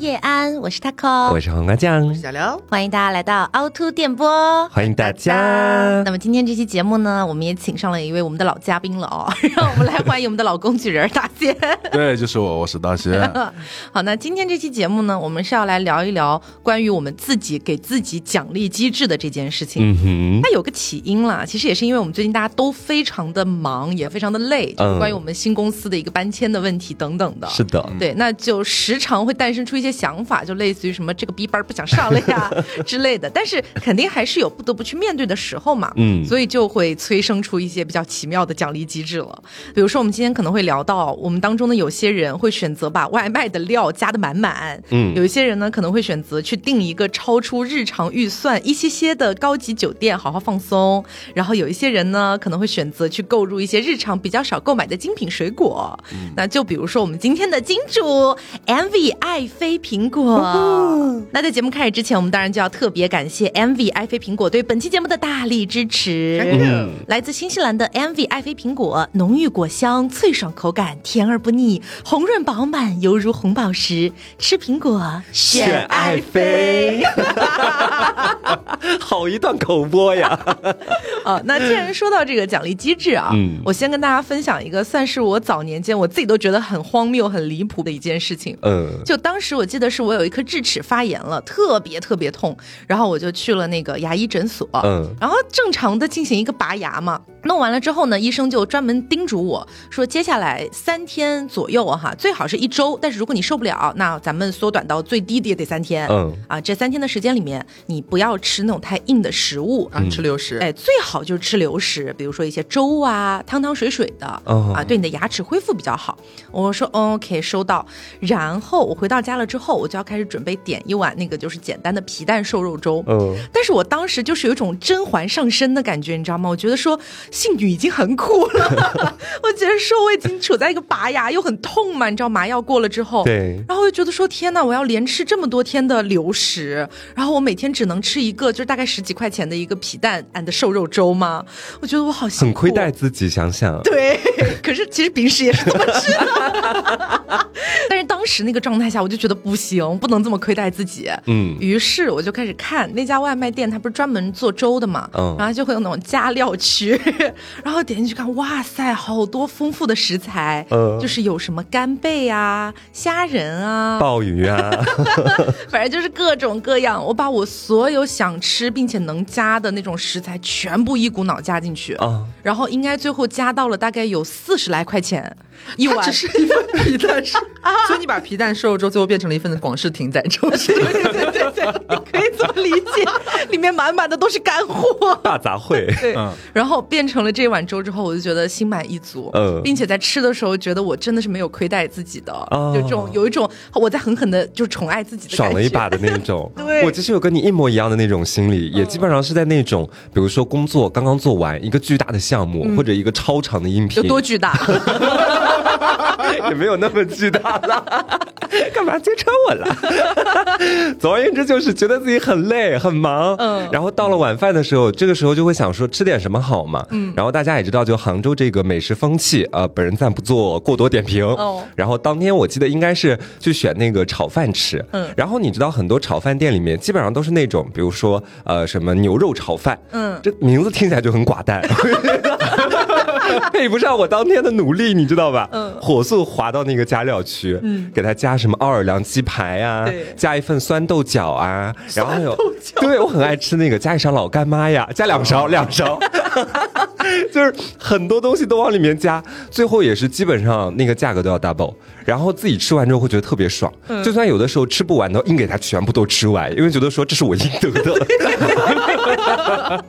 叶安，我是 taco，我是黄瓜酱，小刘，欢迎大家来到凹凸电波，欢迎大家。那么今天这期节目呢，我们也请上了一位我们的老嘉宾了哦，让我们来欢迎我们的老工具人大仙。对，就是我，我是大仙。好，那今天这期节目呢，我们是要来聊一聊关于我们自己给自己奖励机制的这件事情。嗯哼，它有个起因啦，其实也是因为我们最近大家都非常的忙，也非常的累，就是关于我们新公司的一个搬迁的问题等等的。是的，对，那就时常会诞生出一些想法，就类似于什么这个逼班不想上了呀 之类的。但是肯定还是有不得不去面对的时候嘛，嗯所以就会催生出一些比较奇妙的奖励机制了。比如说，我们今天可能会聊到，我们当中的有些人会选择把外卖的料加的满满，嗯有一些人呢可能会选择去订一个超出日常预算一些些的高级酒店，好好放松。然后有一些人呢可能会选择去购入一些日常比较少购买的精品水果。那就比如说我们今天的金主 MV 爱妃苹果。那在节目开始之前，我们当然就要特别感谢 MV 爱妃苹果对本期节目的大力支持。嗯来自新西兰的 MV 爱妃苹果，浓郁果香，脆爽口感，甜而不腻，红润饱满，犹如红宝石。吃苹果选爱妃。好一段口播呀！啊，那既然说到这个奖励机制啊，嗯我先跟大家分享一个，算是我早年间我自己都觉得很荒谬、很离谱的一件事情。嗯，就当时我记得是我有一颗智齿发炎了，特别特别痛，然后我就去了那个牙医诊所，嗯。然后正常的进行一个拔牙嘛，弄完了之后呢，医生就专门叮嘱我说，接下来三天左右啊哈，最好是一周，但是如果你受不了，那咱们缩短到最低的也得三天，嗯啊，这三天的时间里面，你不要吃那种太硬的食物，啊，吃流食，哎，最好就是吃流食，比如说一些粥啊、汤汤水水的、哦啊，对你的牙齿恢复比较好。我说 OK，收到。然后我回到家了之后，我就要开始准备点一碗那个就是简单的皮蛋瘦肉粥。嗯，但是我当时就是有一种甄嬛上身的感觉，你知道吗？我觉得说性欲已经很苦了，我觉得说我已经处在一个拔牙又很痛嘛，你知道麻药过了之后，对然后我就觉得说天呐，我要连吃这么多天的流食，然后我每天只能吃一个，就是大概十几块钱的一个皮蛋 and 瘦肉粥吗？我觉得我好辛苦，很亏待。自己，想想，对，可是其实平时也是这么吃的，但是当时那个状态下，我就觉得不行，不能这么亏待自己。嗯于是我就开始看那家外卖店，它不是专门做粥的嘛，嗯然后就会有那种加料区，然后点进去看，哇塞，好多丰富的食材，嗯就是有什么干贝啊、虾仁啊，鲍鱼啊，反正就是各种各样。我把我所有想吃并且能加的那种食材全部一股脑加进去，啊然后应该最后加到了大概有四十来块钱一碗它只。是一份皮蛋瘦，所以你把皮蛋瘦肉粥最后变成了一份广式艇仔粥，对对对对，你可以这么理解，里面满满的都是干货。大杂烩。对，嗯然后变成了这碗粥之后，我就觉得心满意足，嗯并且在吃的时候觉得我真的是没有亏待自己的，哦有这种有一种我在狠狠的就宠爱自己的，爽了一把的那种，对我其实有跟你一模一样的那种心理，也基本上是在那种，比如说工作刚刚做完一个巨大的项目，或者一个超长的音频，有多巨大？也没有那么巨大了，干嘛揭穿我了？总而言之，就是觉得自己很累很忙，嗯。然后到了晚饭的时候，这个时候就会想说吃点什么好嘛，嗯，然后大家也知道，就杭州这个美食风气，呃，本人暂不做过多点评，哦。然后当天我记得应该是去选那个炒饭吃，嗯。然后你知道很多炒饭店里面基本上都是那种，比如说呃什么牛肉炒饭，嗯。这名字听起来就很寡淡。配不上我当天的努力，你知道吧？嗯。火速滑到那个加料区，嗯。给他加什么奥尔良鸡排啊对，加一份酸豆角啊，然后还有，对我很爱吃那个，加一勺老干妈呀，加两勺，两勺，就是很多东西都往里面加，最后也是基本上那个价格都要 double，然后自己吃完之后会觉得特别爽，嗯。就算有的时候吃不完的，硬给他全部都吃完，因为觉得说这是我应得的。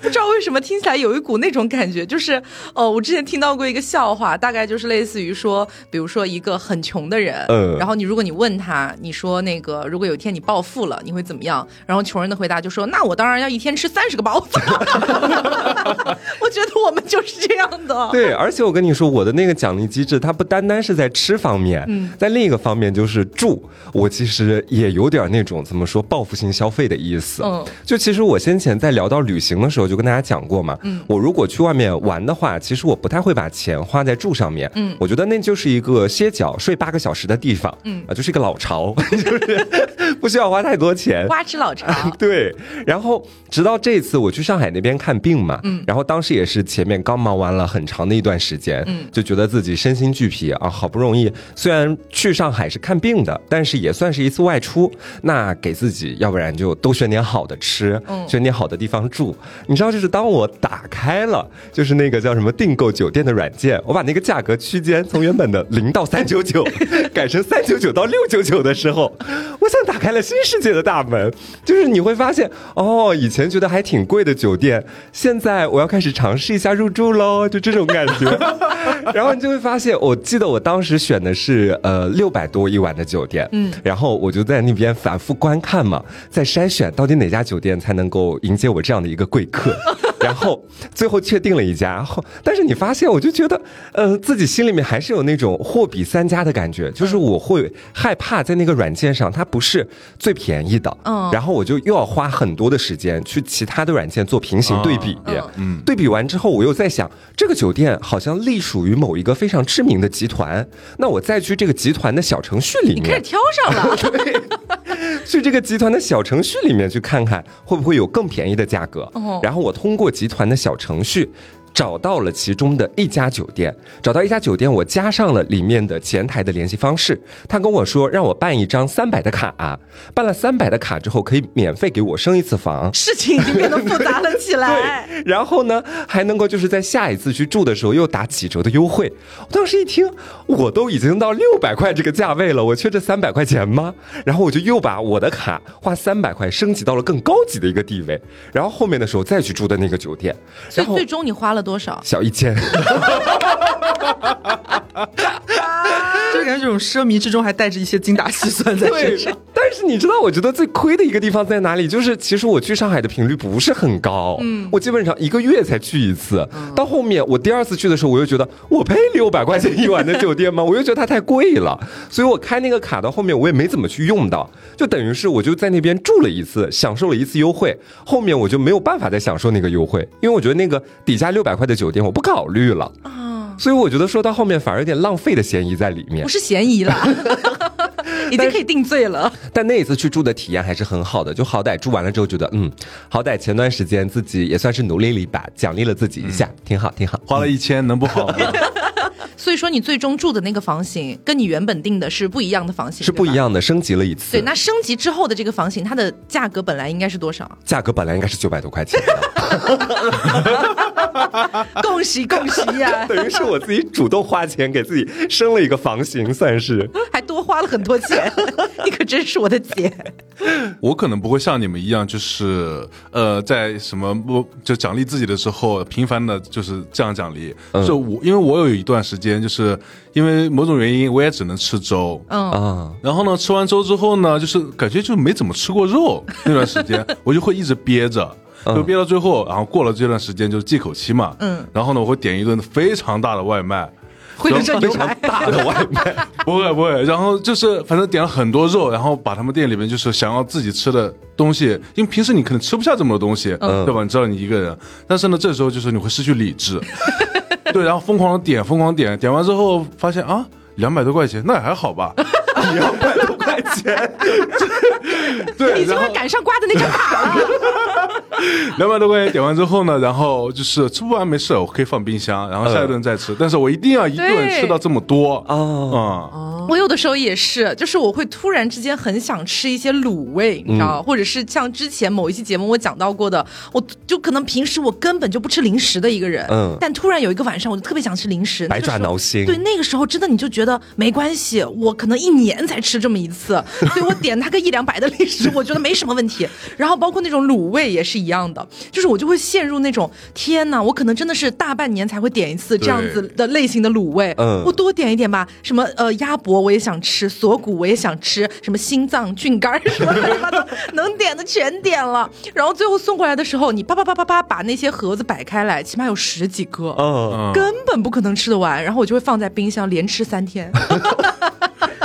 不知道为什么听起来有一股那种感觉，就是哦，我之前听到过一个笑话，大概就是类似于说，比如说一个很穷的人，嗯然后你如果你问他，你说那个如果有一天你暴富了，你会怎么样？然后穷人的回答就说，那我当然要一天吃三十个包子。我觉得我们就是这样的。对，而且我跟你说，我的那个奖励机制，它不单单是在吃方面，嗯，在另一个方面就是住，我其实也有点那种怎么说报复性消费的意思。嗯，就其实我先前在聊到旅行的时候，就跟大家讲过嘛，嗯，我如果去外面玩的话，其实我不太会把钱花在住上面，嗯，我觉得那就是一个歇脚睡八个小时的地方，嗯。啊，就是一个老巢，就是不需要花太多钱。花痴老巢，对，然后直到这次我去上海那边看病嘛，嗯，然后当时也是前面刚忙完了很长的一段时间，嗯，就觉得自己身心俱疲啊，好不容易虽然去上海是看病的，但是也算是一次外出，那给自己要不然就都选点好的吃，嗯，选点好的地方住。你知道，就是当我打开了就是那个叫什么订购酒店的软件，我把那个价格区间从原本的零到三九九 改成三九九到六九九的时候，我像打开了新世界的大门，就是你会发现，哦，以前觉得还挺贵的酒店，现在我要开始尝试一下入住喽，就这种感觉。然后你就会发现，我记得我当时选的是呃六百多一晚的酒店，嗯，然后我就在那边反复观看嘛，在筛选到底哪家酒店才能够迎接我这样的一个贵客。然后最后确定了一家，后但是你发现，我就觉得，呃，自己心里面还是有那种货比三家的感觉，就是我会害怕在那个软件上它不是最便宜的，嗯，然后我就又要花很多的时间去其他的软件做平行对比，嗯，对比完之后，我又在想，这个酒店好像隶属于某一个非常知名的集团，那我再去这个集团的小程序里面，你开始挑上了，对，去这个集团的小程序里面去看看会不会有更便宜的价格，然后我通过。集团的小程序。找到了其中的一家酒店，找到一家酒店，我加上了里面的前台的联系方式。他跟我说让我办一张三百的卡，办了三百的卡之后可以免费给我升一次房。事情已经变得复杂了起来。对，然后呢还能够就是在下一次去住的时候又打几折的优惠。我当时一听，我都已经到六百块这个价位了，我缺这三百块钱吗？然后我就又把我的卡花三百块升级到了更高级的一个地位。然后后面的时候再去住的那个酒店，所以最终你花了。多少？小一千，就感觉这种奢靡之中还带着一些精打细算在身上。但是你知道，我觉得最亏的一个地方在哪里？就是其实我去上海的频率不是很高，嗯，我基本上一个月才去一次。到后面我第二次去的时候，我又觉得我配六百块钱一晚的酒店吗？我又觉得它太贵了，所以我开那个卡到后面我也没怎么去用到，就等于是我就在那边住了一次，享受了一次优惠，后面我就没有办法再享受那个优惠，因为我觉得那个底价六百块的酒店我不考虑了啊，所以我觉得说到后面反而有点浪费的嫌疑在里面，不是嫌疑了。已经可以定罪了，但那一次去住的体验还是很好的，就好歹住完了之后觉得，嗯，好歹前段时间自己也算是努力了一把，奖励了自己一下，挺好，挺好，花了一千能不好吗？所以说你最终住的那个房型跟你原本定的是不一样的房型，是不一样的，升级了一次。对，那升级之后的这个房型，它的价格本来应该是多少？价格本来应该是九百多块钱。恭喜恭喜呀！等于是我自己主动花钱给自己升了一个房型，算是 还多花了很多钱。你可真是我的姐。我可能不会像你们一样，就是呃，在什么不就奖励自己的时候，频繁的就是这样奖励。就我，因为我有一段时间，就是因为某种原因，我也只能吃粥。嗯啊。然后呢，吃完粥之后呢，就是感觉就没怎么吃过肉。那段时间，我就会一直憋着。就憋到最后，然后过了这段时间就是忌口期嘛。嗯。然后呢，我会点一顿非常大的外卖，会这非常大的外卖，不会不会。然后就是反正点了很多肉，然后把他们店里面就是想要自己吃的东西，因为平时你可能吃不下这么多东西，对吧？你知道你一个人，但是呢，这时候就是你会失去理智，对，然后疯狂的点，疯狂点，点完之后发现啊，两百多块钱，那也还好吧。两百多块钱，对，已经赶上刮的那张卡了。两百多块钱点完之后呢，然后就是吃不完没事，我可以放冰箱，然后下一顿再吃。但是我一定要一顿吃到这么多啊啊！我有的时候也是，就是我会突然之间很想吃一些卤味，你知道，或者是像之前某一期节目我讲到过的，我就可能平时我根本就不吃零食的一个人，嗯，但突然有一个晚上我就特别想吃零食，百爪挠心。对，那个时候真的你就觉得没关系，我可能一年才吃这么一次，所以我点他个一两百的零食，我觉得没什么问题。然后包括那种卤味也是一样的，就是我就会陷入那种天哪，我可能真的是大半年才会点一次这样子的类型的卤味，嗯，我多点一点吧，什么呃鸭脖。我也想吃，锁骨我也想吃，什么心脏、菌干儿什么 的，能点的全点了。然后最后送过来的时候，你叭叭叭叭叭把那些盒子摆开来，起码有十几个，嗯，根本不可能吃得完。然后我就会放在冰箱连吃三天。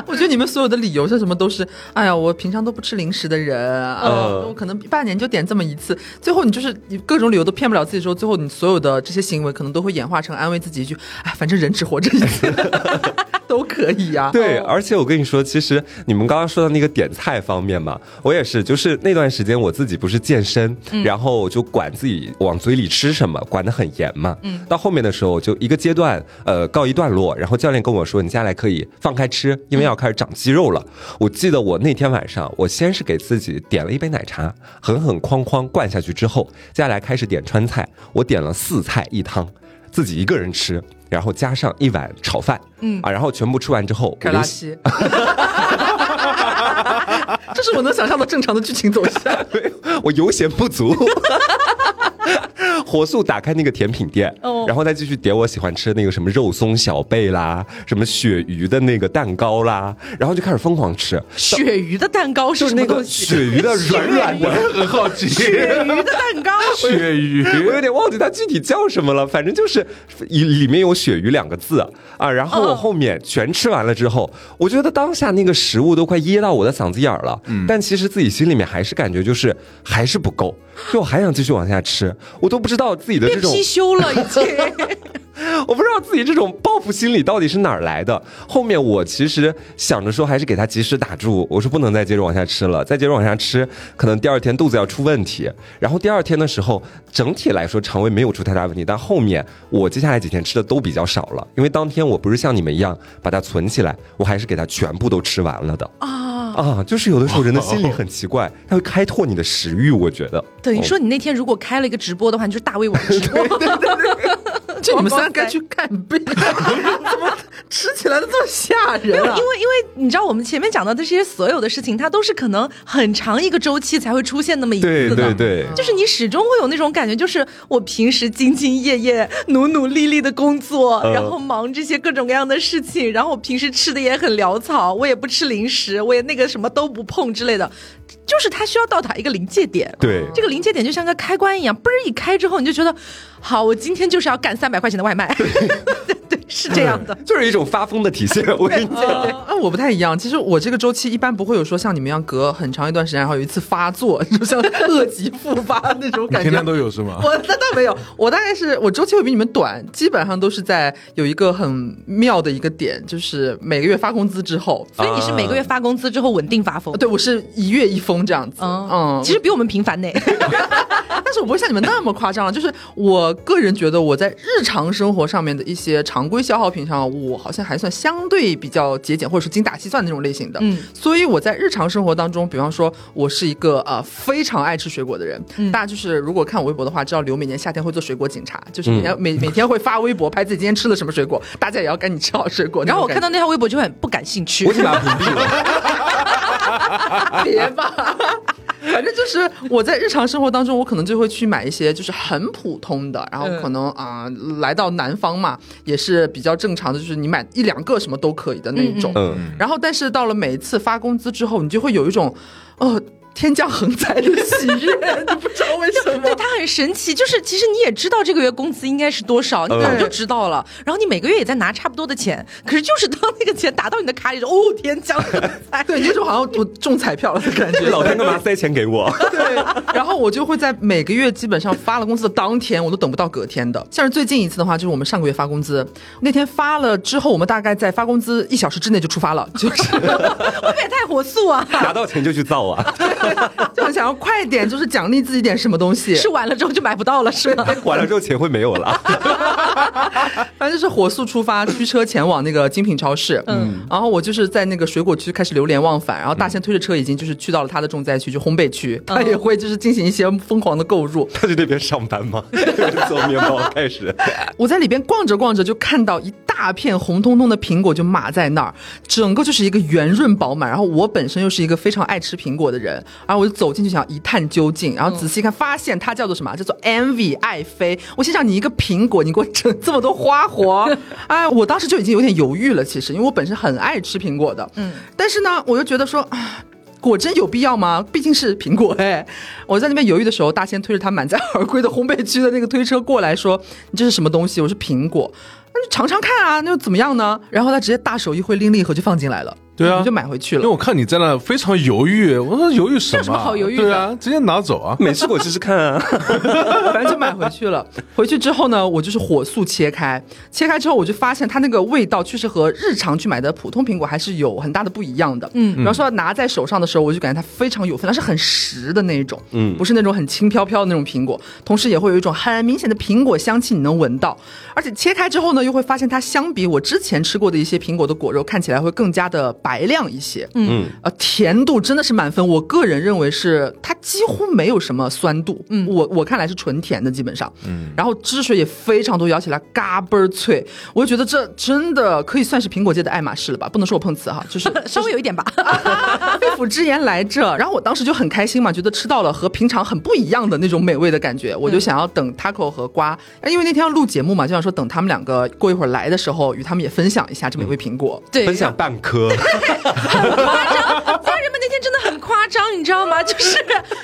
我觉得你们所有的理由像什么都是，哎呀，我平常都不吃零食的人，啊，我可能半年就点这么一次。最后你就是你各种理由都骗不了自己，之后最后你所有的这些行为可能都会演化成安慰自己一句，哎，反正人只活这一次，都可以呀、对，而且我跟你说，其实你们刚刚说的那个点菜方面嘛，我也是，就是那段时间我自己不是健身，然后就管自己往嘴里吃什么，管得很严嘛。嗯，到后面的时候就一个阶段，呃，告一段落，然后教练跟我说，你接下来可以放开吃，因为要开始长肌肉了。我记得我那天晚上，我先是给自己点了一杯奶茶，狠狠哐哐灌下去之后，接下来开始点川菜，我点了四菜一汤。自己一个人吃，然后加上一碗炒饭，嗯啊，然后全部吃完之后，开始拉稀。这是我能想象的正常的剧情走向。我油咸不足，火速打开那个甜品店，哦然后再继续点我喜欢吃的那个什么肉松小贝啦，什么鳕鱼的那个蛋糕啦，然后就开始疯狂吃，鳕鱼的蛋糕就是是那个什么东西？鳕鱼的软软的。很好奇，鳕鱼的蛋糕。鳕鱼，我有点忘记它具体叫什么了，反正就是里里面有鳕鱼两个字啊。然后我哦后面全吃完了之后，我觉得当下那个食物都快噎到我的嗓子眼儿了，但其实自己心里面还是感觉就是还是不够，就我还想继续往下吃，我都不知道自己的这种变貔貅了，已经。我不知道自己这种报复心理到底是哪儿来的。后面我其实想着说，还是给他及时打住，我说不能再接着往下吃了，再接着往下吃，可能第二天肚子要出问题。然后第二天的时候，整体来说肠胃没有出太大问题，但后面我接下来几天吃的都比较少了，因为当天我不是像你们一样把它存起来，我还是给它全部都吃完了的。啊。啊，就是有的时候人的心理很奇怪，它会开拓你的食欲，我觉得。等于说你那天如果开了一个直播的话，你就是大胃王 直播。就 你们三该去看病，怎么吃起来的这么吓人啊？因为因为你知道，我们前面讲到的这些所有的事情，它都是可能很长一个周期才会出现那么一次的。对对，就是你始终会有那种感觉，就是我平时兢兢业业、努努力力的工作，嗯。然后忙这些各种各样的事情，然后我平时吃的也很潦草，我也不吃零食，我也那个什么都不碰之类的，就是它需要到达一个临界点。对这个临界点就像个开关一样，嘣儿一开之后，你就觉得，好，我今天就是要干三百块钱的外卖。对 对，是这样的。就是一种发疯的体现。我跟你讲。啊，啊我不太一样。其实我这个周期一般不会有说像你们一样隔很长一段时间，然后有一次发作，就像 恶疾复发那种感觉。天天都有是吗？我那倒没有，我大概是我周期会比你们短，基本上都是在有一个很妙的一个点，就是每个月发工资之后，所以你是每个月发工资之后稳定发疯。对我是一月一封这样子，嗯嗯，其实比我们频繁呢。但是我不会像你们那么夸张了，就是我个人觉得我在日常生活上面的一些常规消耗品上，我好像还算相对比较节俭，或者说精打细算的那种类型的。嗯，所以我在日常生活当中，比方说我是一个呃非常爱吃水果的人，嗯大家就是如果看我微博的话，知道刘每年夏天会做水果警察，就是每天、每每天会发微博拍自己今天吃了什么水果，大家也要赶紧吃好水果。然后我看到到那条微博就很不感兴趣我已。经把它屏蔽了。别吧。反正就是我在日常生活当中，我可能就会去买一些就是很普通的，然后可能啊、来到南方嘛，也是比较正常的，就是你买一两个什么都可以的那一种。嗯然后但是到了每一次发工资之后，你就会有一种，呃。天降横财的喜悦，你不知道为什么对，。它很神奇，就是其实你也知道这个月工资应该是多少，你早就知道了，然后你每个月也在拿差不多的钱，可是就是当那个钱打到你的卡里，哦，天降横财，对，你有种好像我中彩票了的感觉。老天干嘛塞钱给我？对，然后我就会在每个月基本上发了工资的当天，我都等不到隔天的。像是最近一次的话，就是我们上个月发工资，那天发了之后，我们大概在发工资一小时之内就出发了，就是会不会也太火速啊？拿到钱就去造啊！就很想要快点，就是奖励自己点什么东西。吃完了之后就买不到了，是吗？完了之后钱会没有了。反正就是火速出发，驱车前往那个精品超市。嗯，然后我就是在那个水果区开始流连忘返，然后大仙推着车已经就是去到了他的重灾区，就烘焙区，他也会就是进行一些疯狂的购入。他在那边上班吗？做面包开始。我在里边逛着逛着，就看到一大大片红彤彤的苹果就码在那儿，整个就是一个圆润饱满。然后我本身又是一个非常爱吃苹果的人，然后我就走进去想一探究竟，然后仔细看发现它叫做什么？叫做 Envy 爱妃。我心想你一个苹果，你给我整这么多花活，哎，我当时就已经有点犹豫了。其实因为我本身很爱吃苹果的，嗯，但是呢，我就觉得说啊。果真有必要吗？毕竟是苹果哎！我在那边犹豫的时候，大仙推着他满载而归的烘焙区的那个推车过来说：“你这是什么东西？”我是：“苹果。”那就尝尝看啊，那又怎么样呢？然后他直接大手一挥，拎了一盒就放进来了。对啊，就买回去了。因为我看你在那非常犹豫，我说犹豫什么？有什么好犹豫的？对啊，直接拿走啊！没吃过试试看啊。反正就买回去了。回去之后呢，我就是火速切开，切开之后我就发现它那个味道确实和日常去买的普通苹果还是有很大的不一样的。嗯，然后说拿在手上的时候，我就感觉它非常有分量，是很实的那一种。嗯，不是那种很轻飘飘的那种苹果，同时也会有一种很明显的苹果香气，你能闻到。而且切开之后呢，又会发现它相比我之前吃过的一些苹果的果肉，看起来会更加的白亮一些。嗯，呃，甜度真的是满分。我个人认为是它几乎没有什么酸度。嗯，我我看来是纯甜的，基本上。嗯，然后汁水也非常多，咬起来嘎嘣儿脆。我就觉得这真的可以算是苹果界的爱马仕了吧？不能说我碰瓷哈，就是 稍微有一点吧。肺腑之言来着。然后我当时就很开心嘛，觉得吃到了和平常很不一样的那种美味的感觉。我就想要等 taco 和瓜，因为那天要录节目嘛，就想说等他们两个过一会儿来的时候，与他们也分享一下这美味苹果。对，分享半颗。很夸张，但是张，你知道吗？就是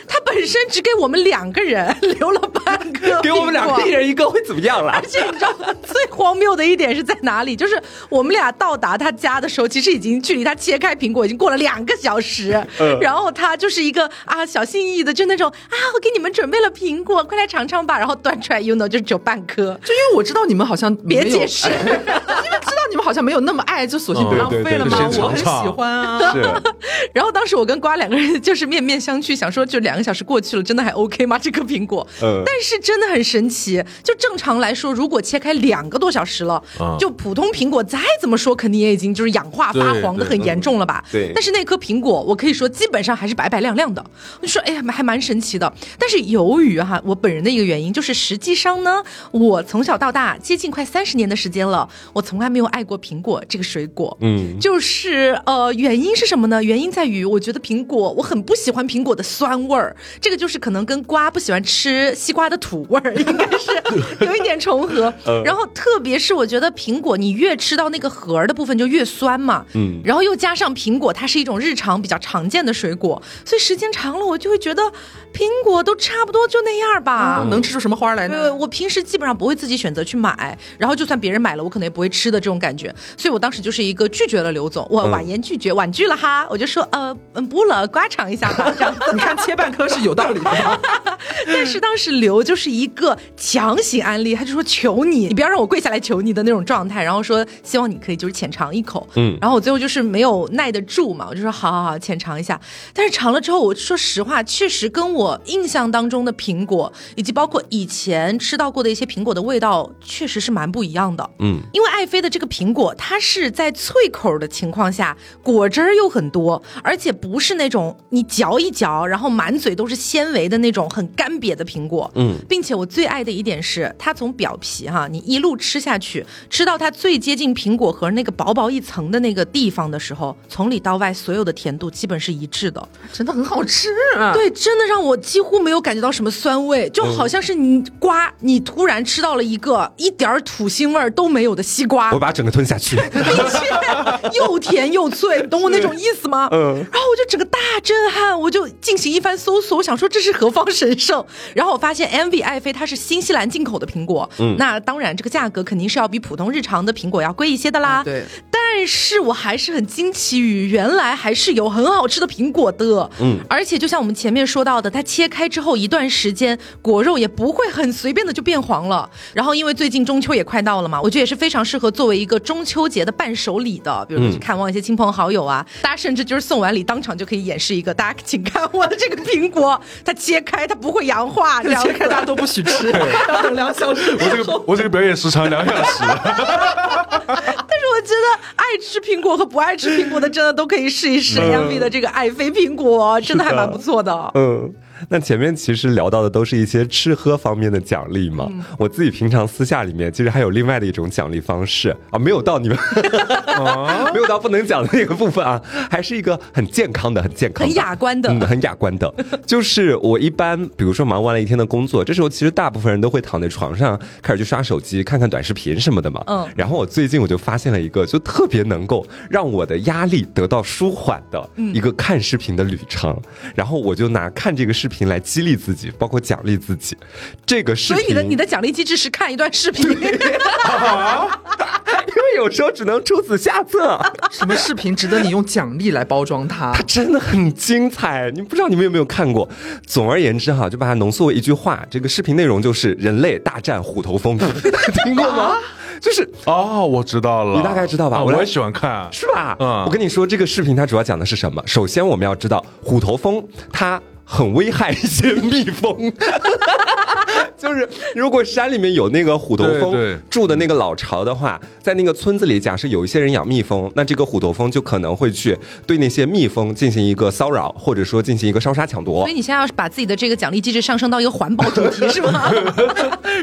他本身只给我们两个人留了半颗，给我们两个一人一个会怎么样了？而且你知道最荒谬的一点是在哪里？就是我们俩到达他家的时候，其实已经距离他切开苹果已经过了两个小时。嗯，然后他就是一个啊小心翼翼的，就那种啊我给你们准备了苹果，快来尝尝吧。然后端出来，you know，就只有半颗。就因为我知道你们好像别解 释，因为知道你们好像没有那么爱，就索性不浪费了吗？我很喜欢啊。然后当时我跟瓜两个人 就是面面相觑，想说就两个小时过去了，真的还 OK 吗？这颗苹果，嗯，但是真的很神奇。就正常来说，如果切开两个多小时了，就普通苹果再怎么说，肯定也已经就是氧化发黄的很严重了吧？对。但是那颗苹果，我可以说基本上还是白白亮亮的。我就说，哎呀，还蛮神奇的。但是由于哈，我本人的一个原因，就是实际上呢，我从小到大接近快三十年的时间了，我从来没有爱过苹果这个水果。嗯，就是呃，原因是什么呢？原因在于，我觉得苹果，我很不喜欢苹果的酸味儿，这个就是可能跟瓜不喜欢吃西瓜的土味儿，应该是有一点重合。然后，特别是我觉得苹果，你越吃到那个核儿的部分就越酸嘛。嗯。然后又加上苹果，它是一种日常比较常见的水果，所以时间长了，我就会觉得苹果都差不多就那样吧。能吃出什么花来呢？对，我平时基本上不会自己选择去买，然后就算别人买了，我可能也不会吃的这种感觉。所以我当时就是一个拒绝了刘总，我婉言拒绝，婉拒了哈。我就说，呃，嗯，不了，瓜尝一下吧。这样，你看切半颗是有道理的。但是当时刘就是一个强行安利，他就说求你，你不要让我跪下来求你的那种状态，然后说希望你可以就是浅尝一口。嗯，然后我最后就是没有耐得住嘛，我就说好好好，浅尝一下。但是尝了之后，我说实话，确实跟我印象当中的苹果，以及包括以前吃到过的一些苹果的味道，确实是蛮不一样的。嗯，因为爱妃的这个苹果，它是在脆口的情况下，果汁儿又很多，而且不是那种你嚼一嚼，然后满嘴都是纤维的那种很干瘪的苹果。嗯，并且我最爱的一点是，它从表皮哈，你一路吃下去，吃到它最接近苹果核那个薄薄一层的那个地方的时候，从里到外所有的甜度基本是一致的，真的很好吃。啊。对，真的让我几乎没有感觉到什么酸味，就好像是你瓜，你突然吃到了一个一点土腥味都没有的西瓜。我把整个吞下去，并且又甜又脆，懂我那种意思吗？嗯。然后我就整个大震撼，我就进行一番搜索，我想说这是何方神圣。然后我发现 MV 爱妃它是新西兰进口的苹果，嗯，那当然这个价格肯定是要比普通日常的苹果要贵一些的啦。对。但是我还是很惊奇于原来还是有很好吃的苹果的，嗯，而且就像我们前面说到的，它切开之后一段时间果肉也不会很随便的就变黄了。然后因为最近中秋也快到了嘛，我觉得也是非常适合作为一个中秋节的伴手礼的，比如去看望一些亲朋好友啊，大家甚至就是送完礼当场就可以演示一个，大家请看我的这个苹果，它切开它不会氧化，切开大家都不许吃，要等两小时。我这个 我这个表演时长两小时。但是我觉得爱吃苹果和不爱吃苹果的，真的都可以试一试 M V 的这个爱妃苹果，真的还蛮不错的。嗯。那前面其实聊到的都是一些吃喝方面的奖励嘛。我自己平常私下里面其实还有另外的一种奖励方式啊，没有到你们，没有到不能讲的那个部分啊，还是一个很健康的、很健康、很雅观的、嗯，很雅观的。就是我一般，比如说忙完了一天的工作，这时候其实大部分人都会躺在床上开始去刷手机、看看短视频什么的嘛。嗯。然后我最近我就发现了一个，就特别能够让我的压力得到舒缓的一个看视频的旅程。然后我就拿看这个视频来激励自己，包括奖励自己。这个视频，所以你的你的奖励机制是看一段视频。因为有时候只能出此下策。什么视频值得你用奖励来包装它？它真的很精彩，你不知道你们有没有看过？总而言之哈，就把它浓缩为一句话，这个视频内容就是人类大战虎头蜂，听过吗？就是哦，我知道了，你大概知道吧？我也喜欢看，是吧？嗯，我跟你说，这个视频它主要讲的是什么？首先我们要知道，虎头蜂它。很危害一些蜜蜂，就是如果山里面有那个虎头蜂住的那个老巢的话，在那个村子里，假设有一些人养蜜蜂，那这个虎头蜂就可能会去对那些蜜蜂进行一个骚扰，或者说进行一个烧杀抢夺。所以你现在要是把自己的这个奖励机制上升到一个环保主题 是吗？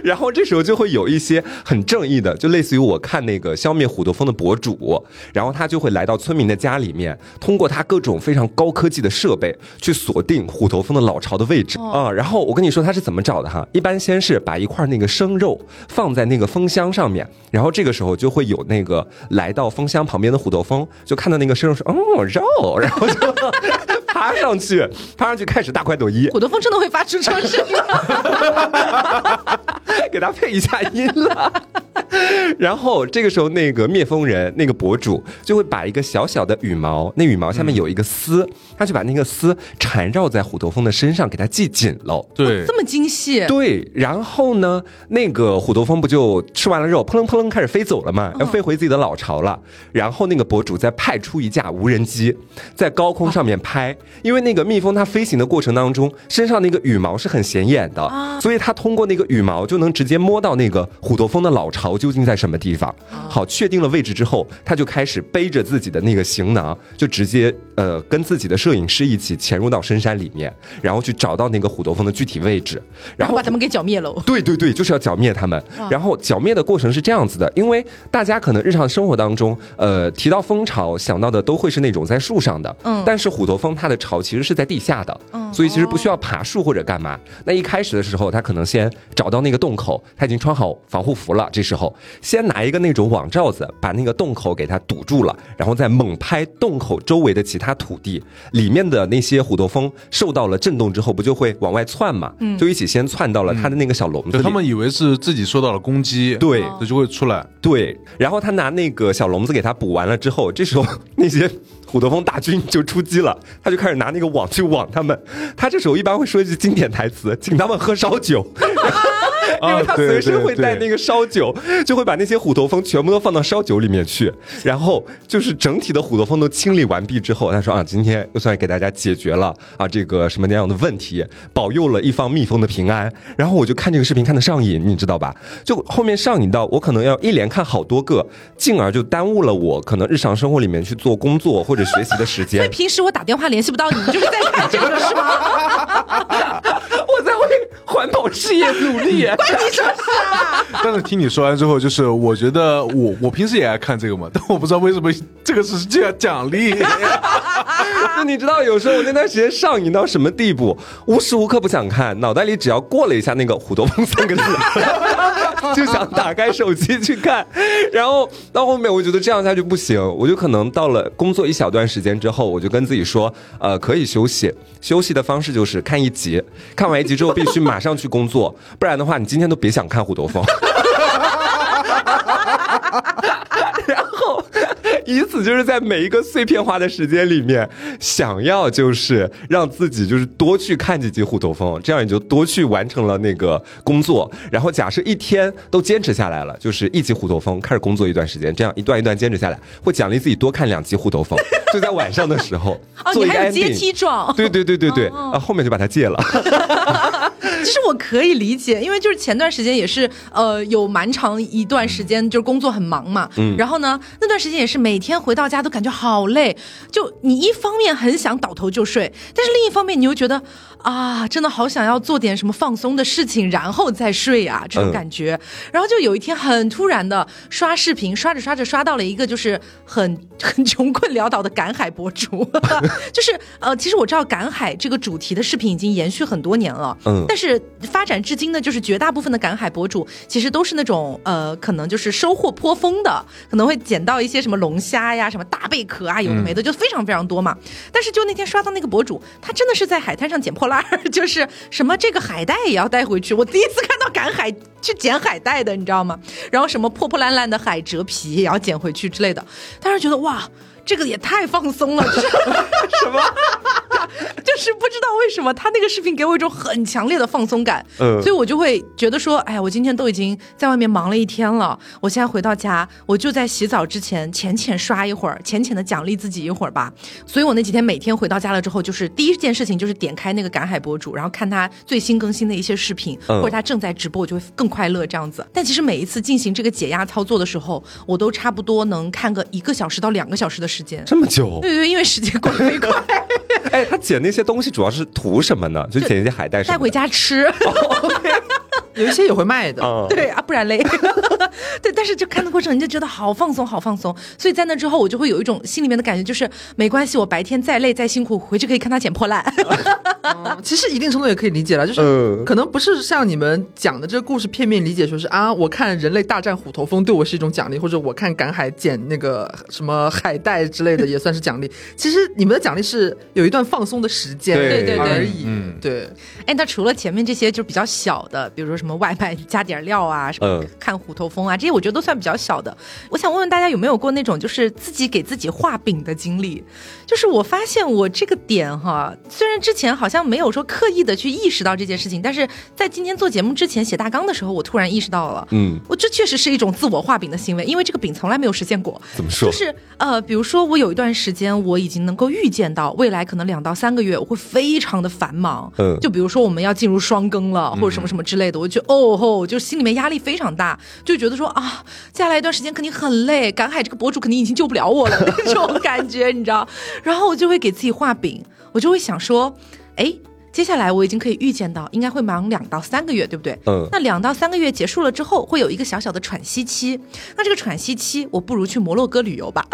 然后这时候就会有一些很正义的，就类似于我看那个消灭虎头蜂的博主，然后他就会来到村民的家里面，通过他各种非常高科技的设备去锁定虎。头蜂的老巢的位置啊，然后我跟你说他是怎么找的哈，一般先先是把一块那个生肉放在那个蜂箱上面，然后这个时候就会有那个来到蜂箱旁边的虎头蜂，就看到那个生肉说哦肉，然后就 爬上去，爬上去开始大快朵颐。虎头蜂真的会发出这种声音 给他配一下音了。然后这个时候那个灭蜂人那个博主就会把一个小小的羽毛，那羽毛下面有一个丝，他就把那个丝缠绕在虎。头蜂的身上给它系紧了，对，这么精细，对。然后呢，那个虎头蜂不就吃完了肉，扑棱扑棱开始飞走了嘛，要飞回自己的老巢了。然后那个博主再派出一架无人机，在高空上面拍，因为那个蜜蜂它飞行的过程当中，身上那个羽毛是很显眼的，所以它通过那个羽毛就能直接摸到那个虎头蜂的老巢究竟在什么地方。好，确定了位置之后，他就开始背着自己的那个行囊，就直接呃跟自己的摄影师一起潜入到深山里面。然后去找到那个虎头蜂的具体位置，然后把他们给剿灭了。对对对，就是要剿灭他们。然后剿灭的过程是这样子的，因为大家可能日常生活当中，呃，提到蜂巢想到的都会是那种在树上的，嗯，但是虎头蜂它的巢其实是在地下的，嗯，所以其实不需要爬树或者干嘛。那一开始的时候，它可能先找到那个洞口，他已经穿好防护服了，这时候先拿一个那种网罩子把那个洞口给它堵住了，然后再猛拍洞口周围的其他土地，里面的那些虎头蜂受到。了震动之后，不就会往外窜嘛？嗯，就一起先窜到了他的那个小笼子。他们以为是自己受到了攻击，对，这就会出来。对，然后他拿那个小笼子给他补完了之后，这时候那些虎头蜂大军就出击了，他就开始拿那个网去网他们。他这时候一般会说一句经典台词，请他们喝烧酒。因为他随时会带那个烧酒，就会把那些虎头蜂全部都放到烧酒里面去，然后就是整体的虎头蜂都清理完毕之后，他说啊，今天又算给大家解决了啊这个什么那样的问题，保佑了一方蜜蜂的平安。然后我就看这个视频看得上瘾，你知道吧？就后面上瘾到我可能要一连看好多个，进而就耽误了我可能日常生活里面去做工作或者学习的时间。所以平时我打电话联系不到你，就是在看这个是吗？我 在为环保事业努力。关你什么事啊！但是听你说完之后，就是我觉得我我平时也爱看这个嘛，但我不知道为什么这个是这样奖励。那你知道有时候我那段时间上瘾到什么地步？无时无刻不想看，脑袋里只要过了一下那个“虎头蜂”三个字，就想打开手机去看。然后到后面，我觉得这样下去不行，我就可能到了工作一小段时间之后，我就跟自己说，呃，可以休息。休息的方式就是看一集，看完一集之后必须马上去工作，不然的话，你今天都别想看虎头蜂。以此就是在每一个碎片化的时间里面，想要就是让自己就是多去看几集虎头蜂，这样你就多去完成了那个工作。然后假设一天都坚持下来了，就是一集虎头蜂开始工作一段时间，这样一段一段坚持下来，会奖励自己多看两集虎头蜂。就在晚上的时候做一个阶梯状，对对对对对，啊后面就把它戒了。其实我可以理解，因为就是前段时间也是呃有蛮长一段时间就是工作很忙嘛，嗯，然后呢那段时间也是每天回到家都感觉好累，就你一方面很想倒头就睡，但是另一方面你又觉得啊真的好想要做点什么放松的事情，然后再睡啊这种感觉，然后就有一天很突然的刷视频，刷着刷着刷到了一个就是很很穷困潦倒的赶海博主，就是呃其实我知道赶海这个主题的视频已经延续很多年了，嗯，但是发展至今呢，就是绝大部分的赶海博主其实都是那种呃可能就是收获颇丰的，可能会捡到一些什么龙虾呀、什么大贝壳啊，有的没的就非常非常多嘛。但是就那天刷到那个博主，他真的是在海滩上捡破 就是什么这个海带也要带回去。我第一次看到赶海去捡海带的，你知道吗？然后什么破破烂烂的海蜇皮也要捡回去之类的，当时觉得哇。这个也太放松了，什么？就是不知道为什么他那个视频给我一种很强烈的放松感，嗯，所以我就会觉得说，哎呀，我今天都已经在外面忙了一天了，我现在回到家，我就在洗澡之前浅浅刷一会儿，浅浅的奖励自己一会儿吧。所以我那几天每天回到家了之后，就是第一件事情就是点开那个赶海博主，然后看他最新更新的一些视频，或者他正在直播，我就会更快乐这样子。但其实每一次进行这个解压操作的时候，我都差不多能看个一个小时到两个小时的时间，这么久？对对，因为时间过得飞快。哎，他捡那些东西主要是图什么呢？就捡一些海带，带回家吃。有一些也会卖的，对啊，不然嘞。对，但是就看的过程，你就觉得好放松，好放松。所以在那之后，我就会有一种心里面的感觉，就是没关系，我白天再累再辛苦，回去可以看他捡破烂。其实一定程度也可以理解了，就是可能不是像你们讲的这个故事片面理解，说是啊，我看人类大战虎头蜂对我是一种奖励，或者我看赶海捡那个什么海带之类的也算是奖励。其实你们的奖励是有一段放松的时间，对对对而已。嗯，对。哎，那除了前面这些就比较小的，比如说。什么外卖加点料啊，什么看虎头蜂啊，这些我觉得都算比较小的。我想问问大家有没有过那种就是自己给自己画饼的经历？就是我发现我这个点哈，虽然之前好像没有说刻意的去意识到这件事情，但是在今天做节目之前写大纲的时候，我突然意识到了，嗯，我这确实是一种自我画饼的行为，因为这个饼从来没有实现过。怎么说？就是呃，比如说我有一段时间我已经能够预见到未来可能两到三个月我会非常的繁忙，嗯，就比如说我们要进入双更了，或者什么什么之类的，我。就哦吼，就心里面压力非常大，就觉得说啊，接下来一段时间肯定很累，赶海这个博主肯定已经救不了我了 那种感觉，你知道？然后我就会给自己画饼，我就会想说，哎，接下来我已经可以预见到，应该会忙两到三个月，对不对？嗯。那两到三个月结束了之后，会有一个小小的喘息期，那这个喘息期，我不如去摩洛哥旅游吧。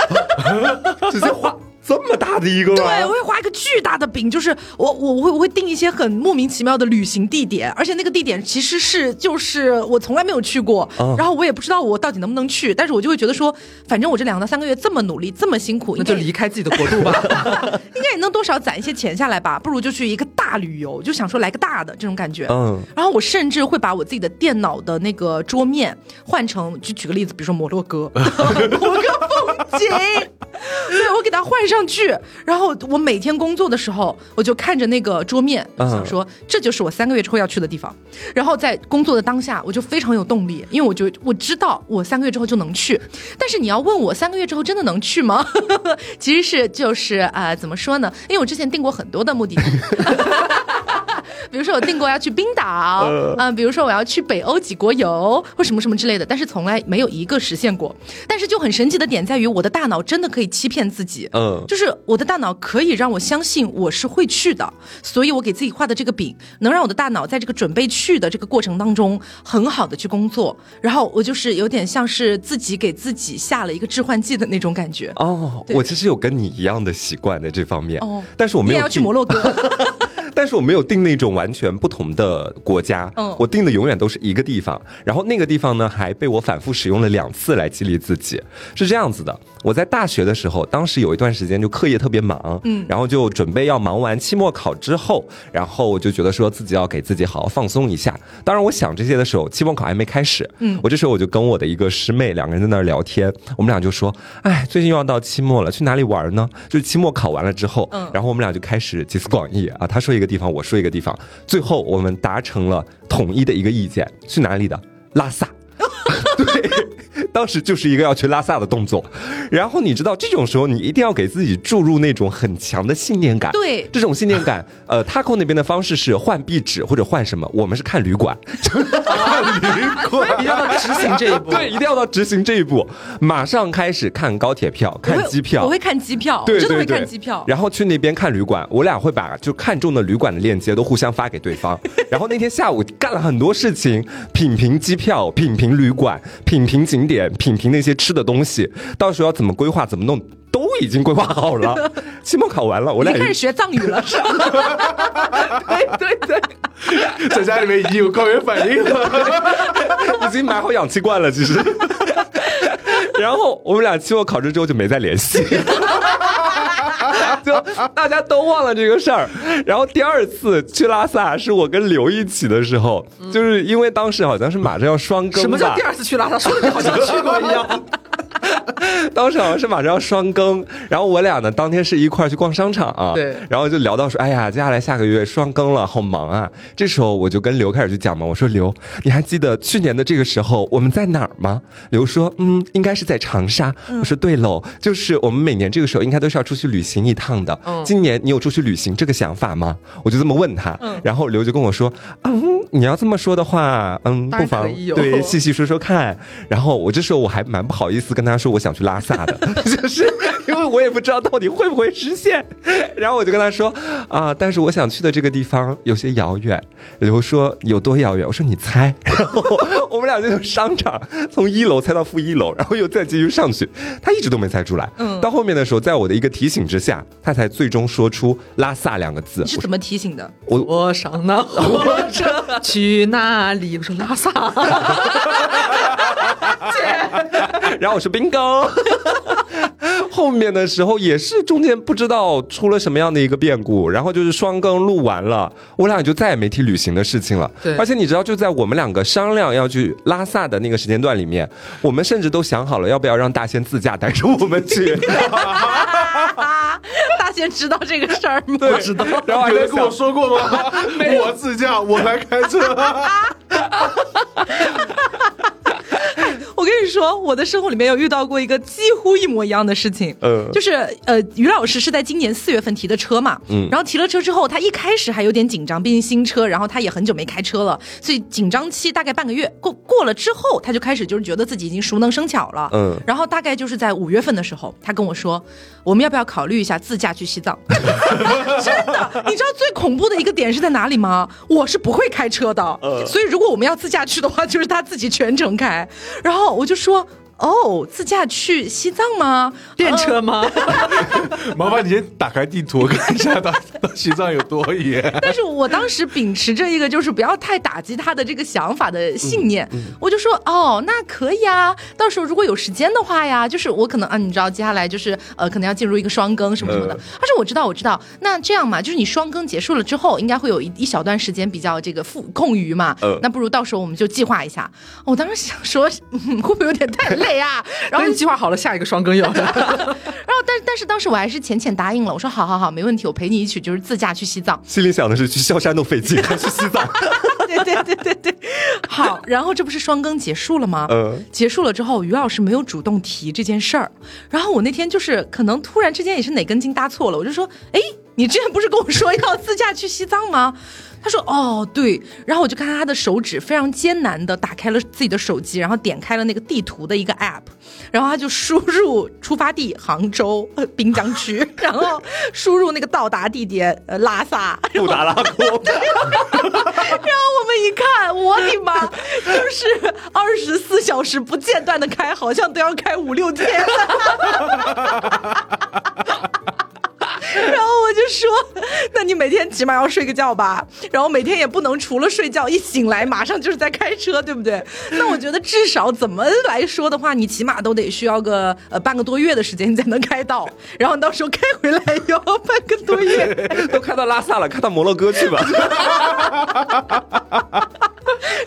直接画。这么大的一个，对我会画一个巨大的饼，就是我我我会我会定一些很莫名其妙的旅行地点，而且那个地点其实是就是我从来没有去过，然后我也不知道我到底能不能去，但是我就会觉得说，反正我这两到三个月这么努力，这么辛苦，那就离开自己的国度吧，应该也能多少攒一些钱下来吧，不如就去一个大旅游，就想说来个大的这种感觉，嗯，然后我甚至会把我自己的电脑的那个桌面换成，就举个例子，比如说摩洛哥，摩洛哥 风景，对我给它换上。上去，然后我每天工作的时候，我就看着那个桌面，想说这就是我三个月之后要去的地方。然后在工作的当下，我就非常有动力，因为我就我知道我三个月之后就能去。但是你要问我三个月之后真的能去吗？其实是就是啊，怎么说呢？因为我之前订过很多的目的地。比如说我订过要去冰岛，嗯，比如说我要去北欧几国游或什么什么之类的，但是从来没有一个实现过。但是就很神奇的点在于，我的大脑真的可以欺骗自己，嗯，就是我的大脑可以让我相信我是会去的，所以我给自己画的这个饼，能让我的大脑在这个准备去的这个过程当中很好的去工作。然后我就是有点像是自己给自己下了一个致幻剂的那种感觉。哦，我其实有跟你一样的习惯在这方面，哦，但是我没有要去摩洛哥。但是我没有定那种完全不同的国家，嗯，我定的永远都是一个地方，然后那个地方呢还被我反复使用了两次来激励自己，是这样子的。我在大学的时候，当时有一段时间就课业特别忙，嗯，然后就准备要忙完期末考之后，然后我就觉得说自己要给自己好好放松一下。当然，我想这些的时候，期末考还没开始，嗯，我这时候我就跟我的一个师妹两个人在那儿聊天，我们俩就说，哎，最近又要到期末了，去哪里玩呢？就是期末考完了之后，嗯，然后我们俩就开始集思广益啊，他说一个。地方我说一个地方，最后我们达成了统一的一个意见，去哪里的？拉萨。对，当时就是一个要去拉萨的动作。然后你知道，这种时候你一定要给自己注入那种很强的信念感。对这种信念感，呃，Taco 那边的方式是换壁纸或者换什么，我们是看旅馆，看旅馆 一定要到执行这一步。对，一定要到执行这一步，马上开始看高铁票、看机票，我会看机票，对真的会对对，看机票。然后去那边看旅馆，我俩会把就看中的旅馆的链接都互相发给对方。然后那天下午干了很多事情，品评机票、品评旅馆、品评景点、品评那些吃的东西，到时候要怎么规划、怎么弄。都已经规划好了，期末考完了，我俩开始学藏语了 是吧？对对对，在家里面已经有高原反应了。已经买好氧气罐了，其实。然后我们俩期末考试之后就没再联系，就大家都忘了这个事儿。然后第二次去拉萨是我跟刘一起的时候，就是因为当时好像是马上要双更吧，什么叫第二次去拉萨？说的你好像去过一样。当时好像是马上要双更，然后我俩呢当天是一块儿去逛商场啊，对然后就聊到说，哎呀，接下来下个月双更了，好忙啊。这时候我就跟刘开始去讲嘛，我说刘，你还记得去年的这个时候我们在哪儿吗？刘说，嗯，应该是在长沙。我说对喽，就是我们每年这个时候应该都是要出去旅行一趟的。嗯今年你有出去旅行这个想法吗？我就这么问他，然后刘就跟我说，嗯，你要这么说的话，嗯，不妨对细细说说看。然后我这时候我还蛮不好意思跟他说我想去拉萨的，就是因为我也不知道到底会不会实现。然后我就跟他说啊，但是我想去的这个地方有些遥远。刘说有多遥远？我说你猜。然 后我们俩就从商场从一楼猜到负一楼，然后又再继续上去，他一直都没猜出来。嗯，到后面的时候，在我的一个提醒之下，他才最终说出拉萨两个字。你是怎么提醒的？我我上那火车去哪里？我说拉萨。然后我是 bingo。后面的时候也是中间不知道出了什么样的一个变故，然后就是双更录完了，我俩就再也没提旅行的事情了。对而且你知道，就在我们两个商量要去拉萨的那个时间段里面，我们甚至都想好了要不要让大仙自驾带着我们去。大仙知道这个事儿吗？对，知道。然后还在有人跟我说过吗？我自驾，我来开车。我跟你说，我的生活里面有遇到过一个几乎一模一样的事情。嗯就是呃，于老师是在今年四月份提的车嘛，嗯然后提了车之后，他一开始还有点紧张，毕竟新车，然后他也很久没开车了，所以紧张期大概半个月过过了之后，他就开始就是觉得自己已经熟能生巧了。嗯然后大概就是在五月份的时候，他跟我说，我们要不要考虑一下自驾去西藏？真的，你知道最恐怖的一个点是在哪里吗？我是不会开车的，所以如果我们要自驾去的话，就是他自己全程开。然后我就说。哦，自驾去西藏吗？电车吗？麻烦你先打开地图看一下到到西藏有多远。但是我当时秉持着一个就是不要太打击他的这个想法的信念，我就说哦，那可以啊，到时候如果有时间的话呀，就是我可能啊，你知道接下来就是呃，可能要进入一个双更什么什么的。嗯他说我知道我知道，那这样嘛，就是你双更结束了之后，应该会有一一小段时间比较这个富空余嘛，嗯那不如到时候我们就计划一下。我当时想说，嗯、会不会有点太累啊？然后然后你计划好了下一个双更要。然后但但是当时我还是浅浅答应了，我说好好好，没问题，我陪你一起就是自驾去西藏。心里想的是去萧山弄费劲，还 去西藏。对对对对对，好，然后这不是双更结束了吗？嗯结束了之后，于老师没有主动提这件事儿，然后我那天就是可能突然之间也是哪根筋搭错了，我就说，哎，你之前不是跟我说要自驾去西藏吗？他说哦对，然后我就看他的手指非常艰难的打开了自己的手机，然后点开了那个地图的一个 app，然后他就输入出发地杭州呃滨江区，然后输入那个到达地点呃拉萨，布达拉宫，然后我们一看，我的妈，就是二十四小时不间断的开，好像都要开五六天。然后我就说，那你每天起码要睡个觉吧，然后每天也不能除了睡觉一醒来马上就是在开车，对不对？那我觉得至少怎么来说的话，你起码都得需要个呃半个多月的时间你才能开到，然后你到时候开回来要半个多月。都开到拉萨了，开到摩洛哥去吧。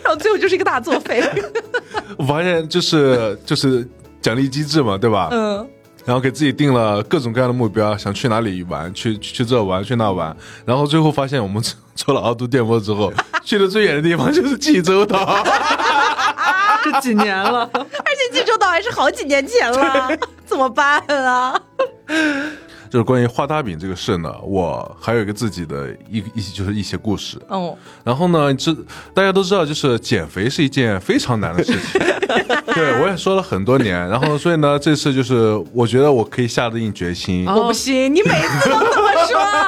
然后最后就是一个大作废。我发现就是就是奖励机制嘛，对吧？嗯。然后给自己定了各种各样的目标，想去哪里玩，去去去这玩，去那玩，然后最后发现我们 做了敖都电波之后，去的最远的地方就是济州岛。这几年了。而且济州岛还是好几年前了，怎么办啊？就是关于画大饼这个事呢，我还有一个自己的一一就是一些故事。哦，然后呢，这大家都知道，就是减肥是一件非常难的事情。对我也说了很多年，然后所以呢，这次就是我觉得我可以下定决心。我不行，你每次都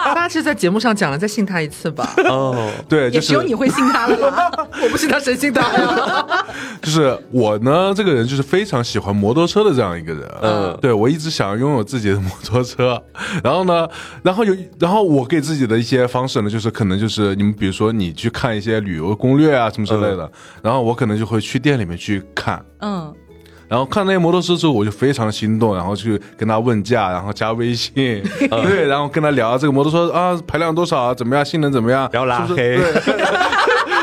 大家是在节目上讲了，再信他一次吧。哦，对，也就是只有你会信他了吧？我不信他，谁信他呀？就是我呢，这个人就是非常喜欢摩托车的这样一个人。嗯对我一直想拥有自己的摩托车，然后呢，然后有，然后我给自己的一些方式呢，就是可能就是你们比如说你去看一些旅游攻略啊什么之类的，然后我可能就会去店里面去看。嗯，然后看那些摩托车之后，我就非常心动，然后去跟他问价，然后加微信，对，然后跟他聊这个摩托车啊排量多少啊，怎么样，性能怎么样，然后拉黑。对。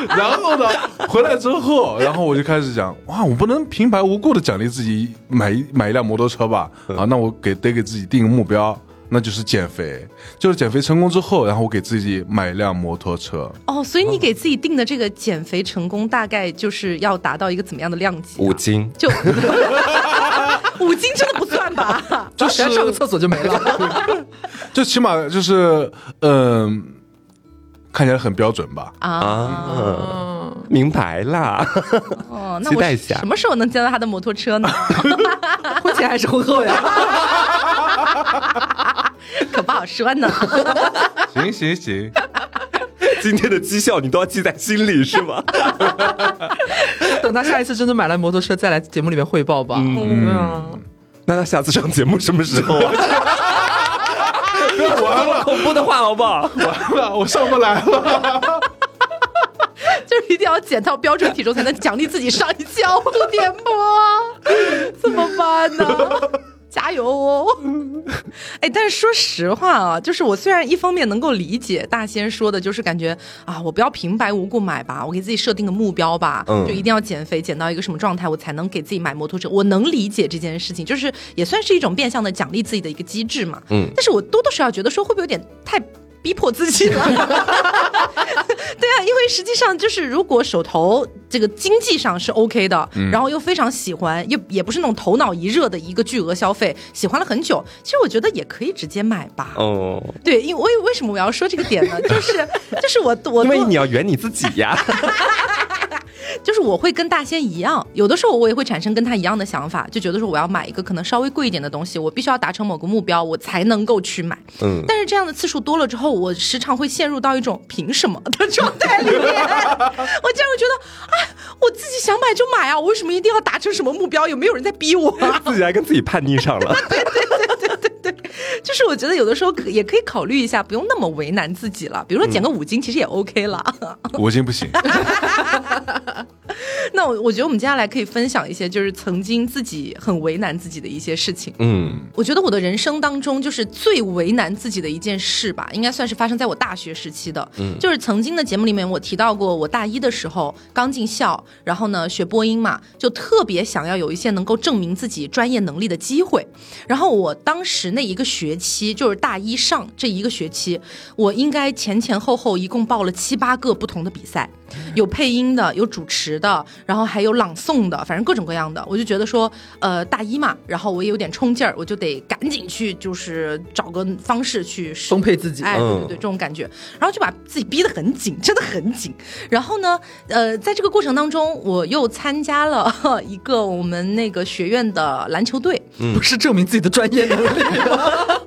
然后呢，回来之后，然后我就开始讲，哇，我不能平白无故的奖励自己买一买一辆摩托车吧？啊，那我给得给自己定个目标，那就是减肥。就是减肥成功之后，然后我给自己买一辆摩托车。哦，所以你给自己定的这个减肥成功，大概就是要达到一个怎么样的量级、啊？五斤，就五斤真的不算吧？就只要上个厕所就没了。就起码就是，嗯、看起来很标准吧。啊，嗯，明白啦。哦，那我期待一下什么时候能见到他的摩托车呢？婚前还是婚后呀？可不好说呢。行行行，今天的绩效你都要记在心里是吗？等他下一次真的买了摩托车，再来节目里面汇报吧。嗯，啊那他下次上节目什么时候啊？完了，恐怖的话好不好？完了，我上不来了。就是一定要减到标准体重才能奖励自己上一期凹凸电波，怎么办呢？加油哦！哎，但是说实话啊，就是我虽然一方面能够理解大仙说的，就是感觉啊，我不要平白无故买吧，我给自己设定个目标吧，嗯就一定要减肥，减到一个什么状态，我才能给自己买摩托车。我能理解这件事情，就是也算是一种变相的奖励自己的一个机制嘛。嗯但是我多多少少觉得说，会不会有点太逼迫自己了？对啊，因为实际上就是如果手头这个经济上是 OK 的，然后又非常喜欢，又也不是那种头脑一热的一个巨额消费，喜欢了很久，其实我觉得也可以直接买吧。哦，对，因为为为什么我要说这个点呢？就是就是我我因为你要圆你自己呀。就是我会跟大仙一样，有的时候我也会产生跟他一样的想法，就觉得说我要买一个可能稍微贵一点的东西，我必须要达成某个目标，我才能够去买。嗯，但是这样的次数多了之后，我时常会陷入到一种凭什么的状态里面。我竟然会觉得，啊，我自己想买就买啊，我为什么一定要达成什么目标？有没有人在逼我、啊？自己还跟自己叛逆上了。就是我觉得有的时候可也可以考虑一下，不用那么为难自己了。比如说减个五斤，其实也 OK 了。五斤不行，那我我觉得我们接下来可以分享一些，就是曾经自己很为难自己的一些事情。嗯我觉得我的人生当中，就是最为难自己的一件事吧，应该算是发生在我大学时期的。嗯，就是曾经的节目里面，我提到过，我大一的时候刚进校，然后呢学播音嘛，就特别想要有一些能够证明自己专业能力的机会。然后我当时那一个学期，就是大一上这一个学期，我应该前前后后一共报了七八个不同的比赛，有配音的，有主持的，然后还有朗诵的，反正各种各样的。我就觉得说，呃，大一嘛，然后我也有点冲劲儿，我就得赶紧去，就是找个方式去丰沛自己。哎，对对嗯对，这种感觉，然后就把自己逼得很紧，真的很紧。然后呢，呃，在这个过程当中，我又参加了一个我们那个学院的篮球队。不是证明自己的专业能力。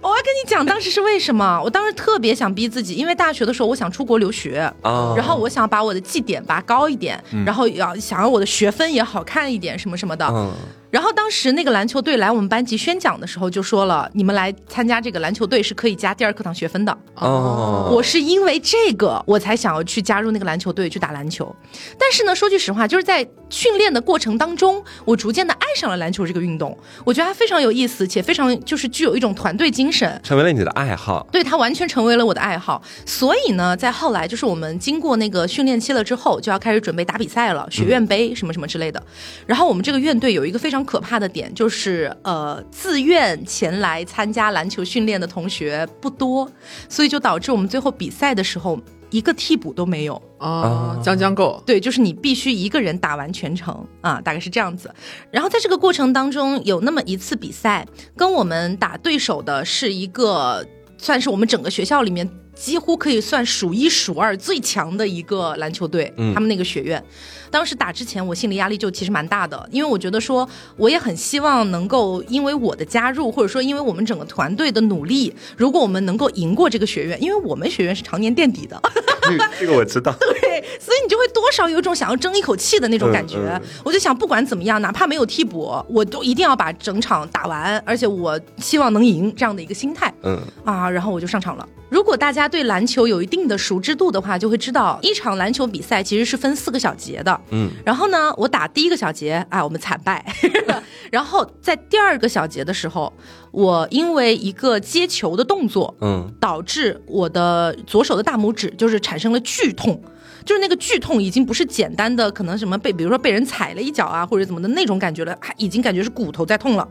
我要跟你讲，当时是为什么？我当时特别想逼自己，因为大学的时候我想出国留学，啊，然后我想把我的绩点拔高一点，然后要想要我的学分也好看一点，什么什么的。嗯然后当时那个篮球队来我们班级宣讲的时候就说了，你们来参加这个篮球队是可以加第二课堂学分的。哦，我是因为这个我才想要去加入那个篮球队去打篮球。但是呢，说句实话，就是在训练的过程当中，我逐渐的爱上了篮球这个运动。我觉得它非常有意思，且非常就是具有一种团队精神。成为了你的爱好。对它完全成为了我的爱好，所以呢，在后来就是我们经过那个训练期了之后，就要开始准备打比赛了，学院杯什么什么之类的。然后我们这个院队有一个非常可怕的点，就是呃，自愿前来参加篮球训练的同学不多，所以就导致我们最后比赛的时候。一个替补都没有。啊，将将够。对，就是你必须一个人打完全程啊，大概是这样子。然后在这个过程当中，有那么一次比赛，跟我们打对手的是一个，算是我们整个学校里面几乎可以算数一数二最强的一个篮球队，他们那个学院。当时打之前，我心理压力就其实蛮大的，因为我觉得说，我也很希望能够因为我的加入，或者说因为我们整个团队的努力，如果我们能够赢过这个学院，因为我们学院是常年垫底的。这个我知道。对，所以你就会多少有一种想要争一口气的那种感觉。我就想，不管怎么样，哪怕没有替补，我都一定要把整场打完，而且我希望能赢这样的一个心态。嗯啊，然后我就上场了。如果大家对篮球有一定的熟知度的话，就会知道一场篮球比赛其实是分四个小节的。嗯，然后呢，我打第一个小节啊，我们惨败。然后在第二个小节的时候，我因为一个接球的动作，嗯，导致我的左手的大拇指就是产生了剧痛，就是那个剧痛已经不是简单的可能什么被，比如说被人踩了一脚啊，或者怎么的那种感觉了，还已经感觉是骨头在痛了。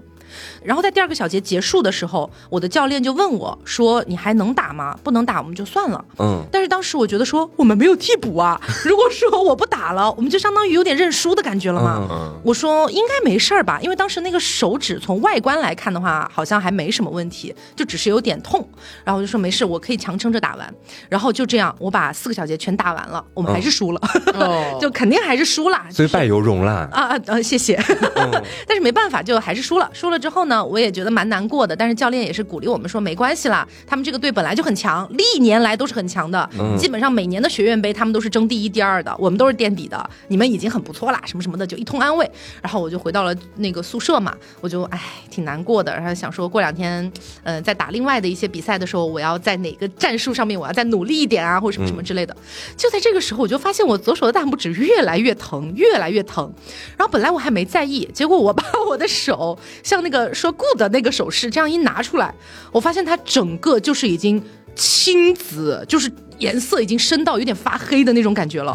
然后在第二个小节结束的时候，我的教练就问我说：“你还能打吗？不能打我们就算了。”嗯。但是当时我觉得说我们没有替补啊，如果说我不打了，我们就相当于有点认输的感觉了嘛。嗯。我说应该没事儿吧，因为当时那个手指从外观来看的话，好像还没什么问题，就只是有点痛。然后我就说没事，我可以强撑着打完。然后就这样，我把四个小节全打完了，我们还是输了，就肯定还是输了。所以败犹荣啦。啊啊啊！谢谢。但是没办法，就还是输了，输了。之后呢，我也觉得蛮难过的，但是教练也是鼓励我们说没关系啦，他们这个队本来就很强，历年来都是很强的，基本上每年的学院杯他们都是争第一、第二的，我们都是垫底的，你们已经很不错啦，什么什么的就一通安慰。然后我就回到了那个宿舍嘛，我就唉挺难过的，然后想说过两天，嗯，在打另外的一些比赛的时候，我要在哪个战术上面我要再努力一点啊，或者什么什么之类的。就在这个时候，我就发现我左手的大拇指越来越疼，越来越疼。然后本来我还没在意，结果我把我的手像那个。说 good 的那个手势，这样一拿出来，我发现它整个就是已经青紫，就是颜色已经深到有点发黑的那种感觉了。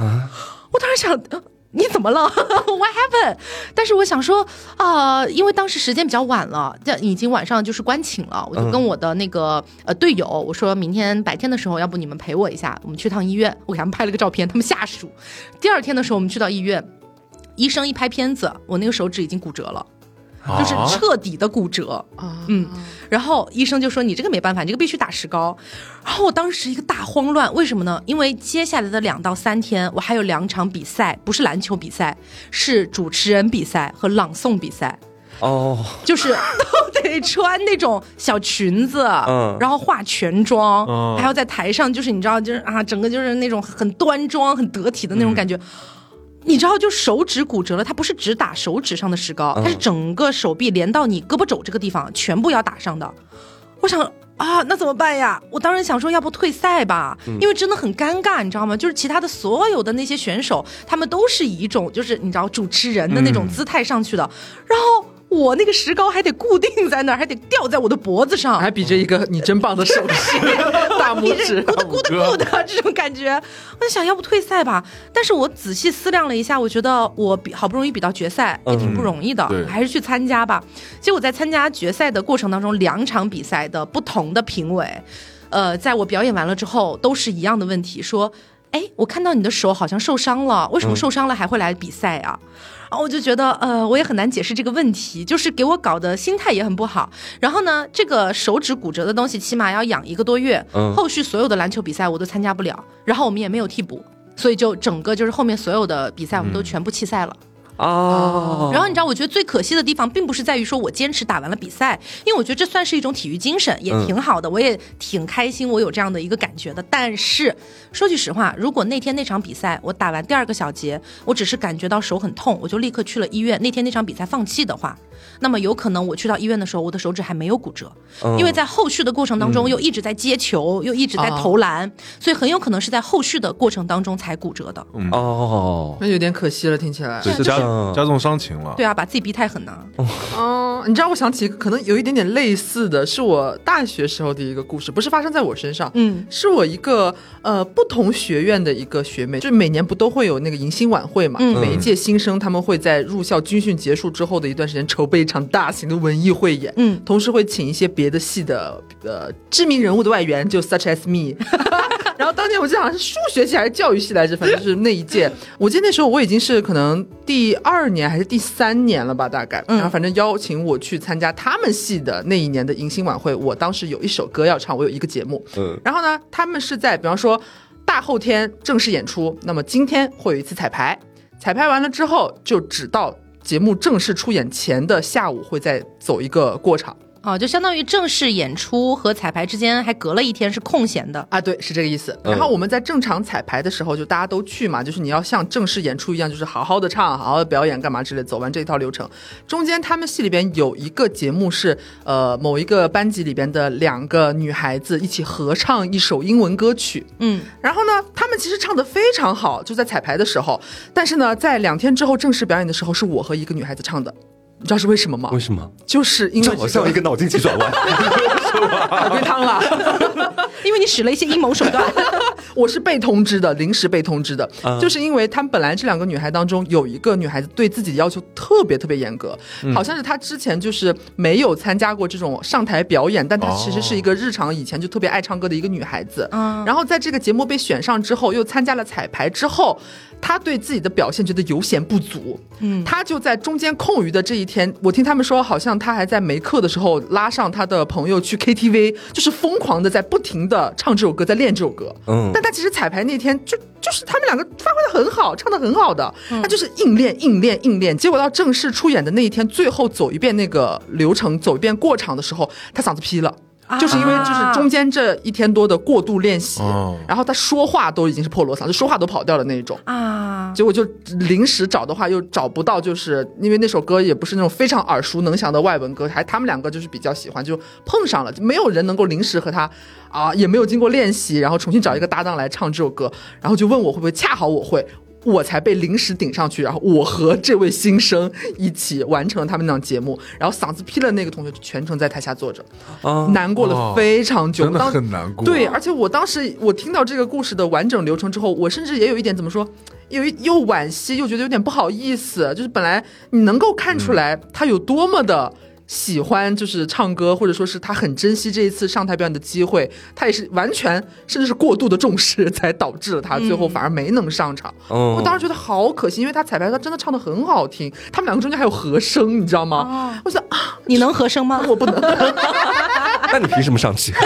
我当时想，你怎么了？What happened？但是我想说，啊，因为当时时间比较晚了，这已经晚上就是关寝了，我就跟我的那个呃队友我说明天白天的时候，要不你们陪我一下，我们去趟医院。我给他们拍了个照片，他们下属。第二天的时候，我们去到医院，医生一拍片子，我那个手指已经骨折了。就是彻底的骨折啊，嗯，然后医生就说你这个没办法，你这个必须打石膏。然后我当时一个大慌乱，为什么呢？因为接下来的两到三天，我还有两场比赛，不是篮球比赛，是主持人比赛和朗诵比赛。哦，就是都得穿那种小裙子，嗯，然后化全妆，还要在台上，就是你知道，就是啊，整个就是那种很端庄、很得体的那种感觉。你知道，就手指骨折了，它不是只打手指上的石膏，它是整个手臂连到你胳膊肘这个地方，全部要打上的。我想啊，那怎么办呀？我当时想说，要不退赛吧，因为真的很尴尬，你知道吗？就是其他的所有的那些选手，他们都是以一种就是你知道主持人的那种姿态上去的，然后。我那个石膏还得固定在那儿，还得吊在我的脖子上，还比着一个你真棒的手势，大拇指，咕嘟咕嘟咕的这种感觉。我就想要不退赛吧，但是我仔细思量了一下，我觉得我比好不容易比到决赛也挺不容易的，还是去参加吧。结果在参加决赛的过程当中，两场比赛的不同的评委，呃，在我表演完了之后，都是一样的问题，说，哎，我看到你的手好像受伤了，为什么受伤了还会来比赛啊？然后我就觉得，呃，我也很难解释这个问题，就是给我搞的心态也很不好。然后呢，这个手指骨折的东西起码要养一个多月，后续所有的篮球比赛我都参加不了。然后我们也没有替补，所以就整个就是后面所有的比赛我们都全部弃赛了。哦，然后你知道，我觉得最可惜的地方，并不是在于说我坚持打完了比赛，因为我觉得这算是一种体育精神，也挺好的，我也挺开心，我有这样的一个感觉的。但是说句实话，如果那天那场比赛我打完第二个小节，我只是感觉到手很痛，我就立刻去了医院，那天那场比赛放弃的话，那么有可能我去到医院的时候，我的手指还没有骨折，因为在后续的过程当中又一直在接球，又一直在投篮，所以很有可能是在后续的过程当中才骨折的。哦，那有点可惜了，听起来。加重伤情了，对啊，把自己逼太狠呢。嗯，你知道，我想起一个可能有一点点类似的是我大学时候的一个故事，不是发生在我身上，嗯，是我一个呃不同学院的一个学妹，就每年不都会有那个迎新晚会嘛，每一届新生他们会在入校军训结束之后的一段时间筹备一场大型的文艺汇演，嗯，同时会请一些别的系的呃知名人物的外援，就 such as me。然后当年年我记得好像是数学系还是教育系来着，反正就是那一届。我记得那时候我已经是可能第二年还是第三年了吧，大概。然后反正邀请我去参加他们系的那一年的迎新晚会，我当时有一首歌要唱，我有一个节目。嗯然后呢，他们是在比方说大后天正式演出，那么今天会有一次彩排，彩排完了之后就只到节目正式出演前的下午会再走一个过场。哦，就相当于正式演出和彩排之间还隔了一天是空闲的。啊，对，是这个意思。嗯然后我们在正常彩排的时候，就大家都去嘛，就是你要像正式演出一样，就是好好的唱、好好的表演，干嘛之类，走完这一套流程。中间他们戏里边有一个节目是，呃，某一个班级里边的两个女孩子一起合唱一首英文歌曲。嗯，然后呢，他们其实唱的非常好，就在彩排的时候。但是呢，在两天之后正式表演的时候，是我和一个女孩子唱的。你知道是为什么吗为？什么？就是因为这好像一个脑筋急转弯。海龟汤了。因为你使了一些阴谋手段。我是被通知的，临时被通知的，啊就是因为他们本来这两个女孩当中有一个女孩子对自己的要求特别特别严格，好像是她之前就是没有参加过这种上台表演，但她其实是一个日常以前就特别爱唱歌的一个女孩子。嗯然后在这个节目被选上之后，又参加了彩排之后，她对自己的表现觉得有显不足，嗯他就在中间空余的这一天，我听他们说，好像他还在没课的时候拉上他的朋友去 KTV，就是疯狂的在不停的唱这首歌，在练这首歌。嗯但他其实彩排那天就就是他们两个发挥的很好，唱的很好的，他就是硬练硬练硬练，结果到正式出演的那一天，最后走一遍那个流程，走一遍过场的时候，他嗓子劈了。就是因为就是中间这一天多的过度练习，哦然后他说话都已经是破锣嗓，就说话都跑调的那一种。啊，结果就临时找的话又找不到，就是因为那首歌也不是那种非常耳熟能详的外文歌，还他们两个就是比较喜欢，就碰上了，没有人能够临时和他啊，也没有经过练习，然后重新找一个搭档来唱这首歌，然后就问我会不会，恰好我会。我才被临时顶上去，然后我和这位新生一起完成了他们那档节目，然后嗓子劈了那个同学就全程在台下坐着，啊，难过了非常久，真的当很难过。对，而且我当时我听到这个故事的完整流程之后，我甚至也有一点怎么说，有一又惋惜，又觉得有点不好意思。就是本来你能够看出来他有多么的。喜欢就是唱歌，或者说是他很珍惜这一次上台表演的机会，他也是完全甚至是过度的重视，才导致了他最后反而没能上场。嗯我当时觉得好可惜，因为他彩排他真的唱的很好听，他们两个中间还有和声，你知道吗？我想啊，你能和声吗？我不能。那你凭什么上去？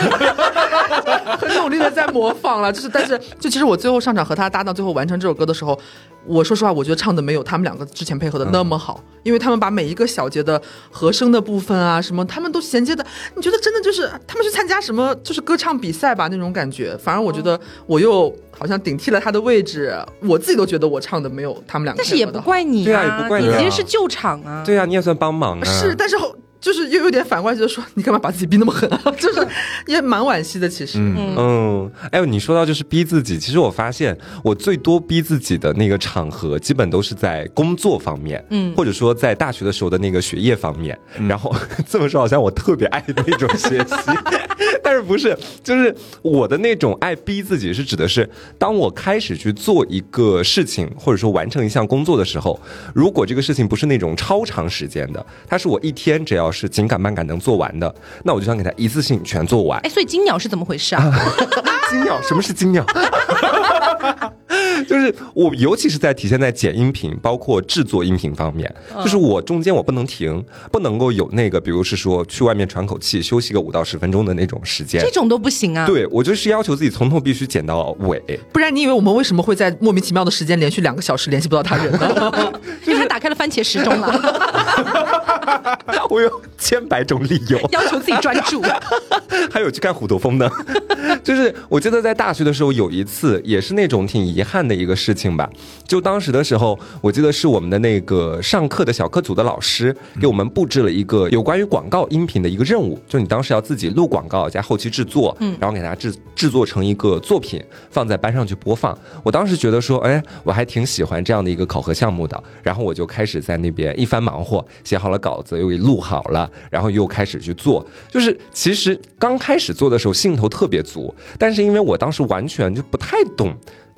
很努力的在模仿了，就是但是就其实我最后上场和他搭档，最后完成这首歌的时候，我说实话，我觉得唱的没有他们两个之前配合的那么好，因为他们把每一个小节的和声的部分啊什么，他们都衔接的，你觉得真的就是他们去参加什么就是歌唱比赛吧那种感觉，反而我觉得我又好像顶替了他的位置，我自己都觉得我唱的没有他们两个但是也不怪你对啊也不怪你啊你其实是救场啊。对啊，你也算帮忙啊。是，但是后就是又有点反过来，就是说你干嘛把自己逼那么狠啊？就是也蛮惋惜的，其实。嗯，嗯，哎呦，你说到就是逼自己，其实我发现我最多逼自己的那个场合，基本都是在工作方面，嗯或者说在大学的时候的那个学业方面。然后这么说好像我特别爱那种学习，但是不是，就是我的那种爱逼自己，是指的是当我开始去做一个事情，或者说完成一项工作的时候，如果这个事情不是那种超长时间的，它是我一天只要是紧赶慢赶能做完的，那我就想给他一次性全做完。哎，所以金鸟是怎么回事啊？金鸟，什么是金鸟？就是我，尤其是在体现在剪音频，包括制作音频方面，就是我中间我不能停，不能够有那个，比如是说去外面喘口气、休息个五到十分钟的那种时间这。种都不行啊。，对我就是要求自己从头必须剪到尾，不然你以为我们为什么会在莫名其妙的时间连续两个小时联系不到他人呢？因为他打开了番茄时钟了，我有千百种理由。要求自己专注。还有去看虎头蜂呢。就是我记得在大学的时候有一次，也是那种挺遗憾的一个事情吧。就当时的时候，我记得是我们的那个上课的小课组的老师给我们布置了一个有关于广告音频的一个任务，就你当时要自己录广告加后期制作，嗯，然后给大家制制作成一个作品放在班上去播放。我当时觉得说，哎，我还挺喜欢这样的一个考核项目的，然后我就开始在那边一番忙活，写好了稿稿子，又给录好了，然后又开始去做。就是其实刚开始做的时候兴头特别足，但是因为我当时完全就不太懂。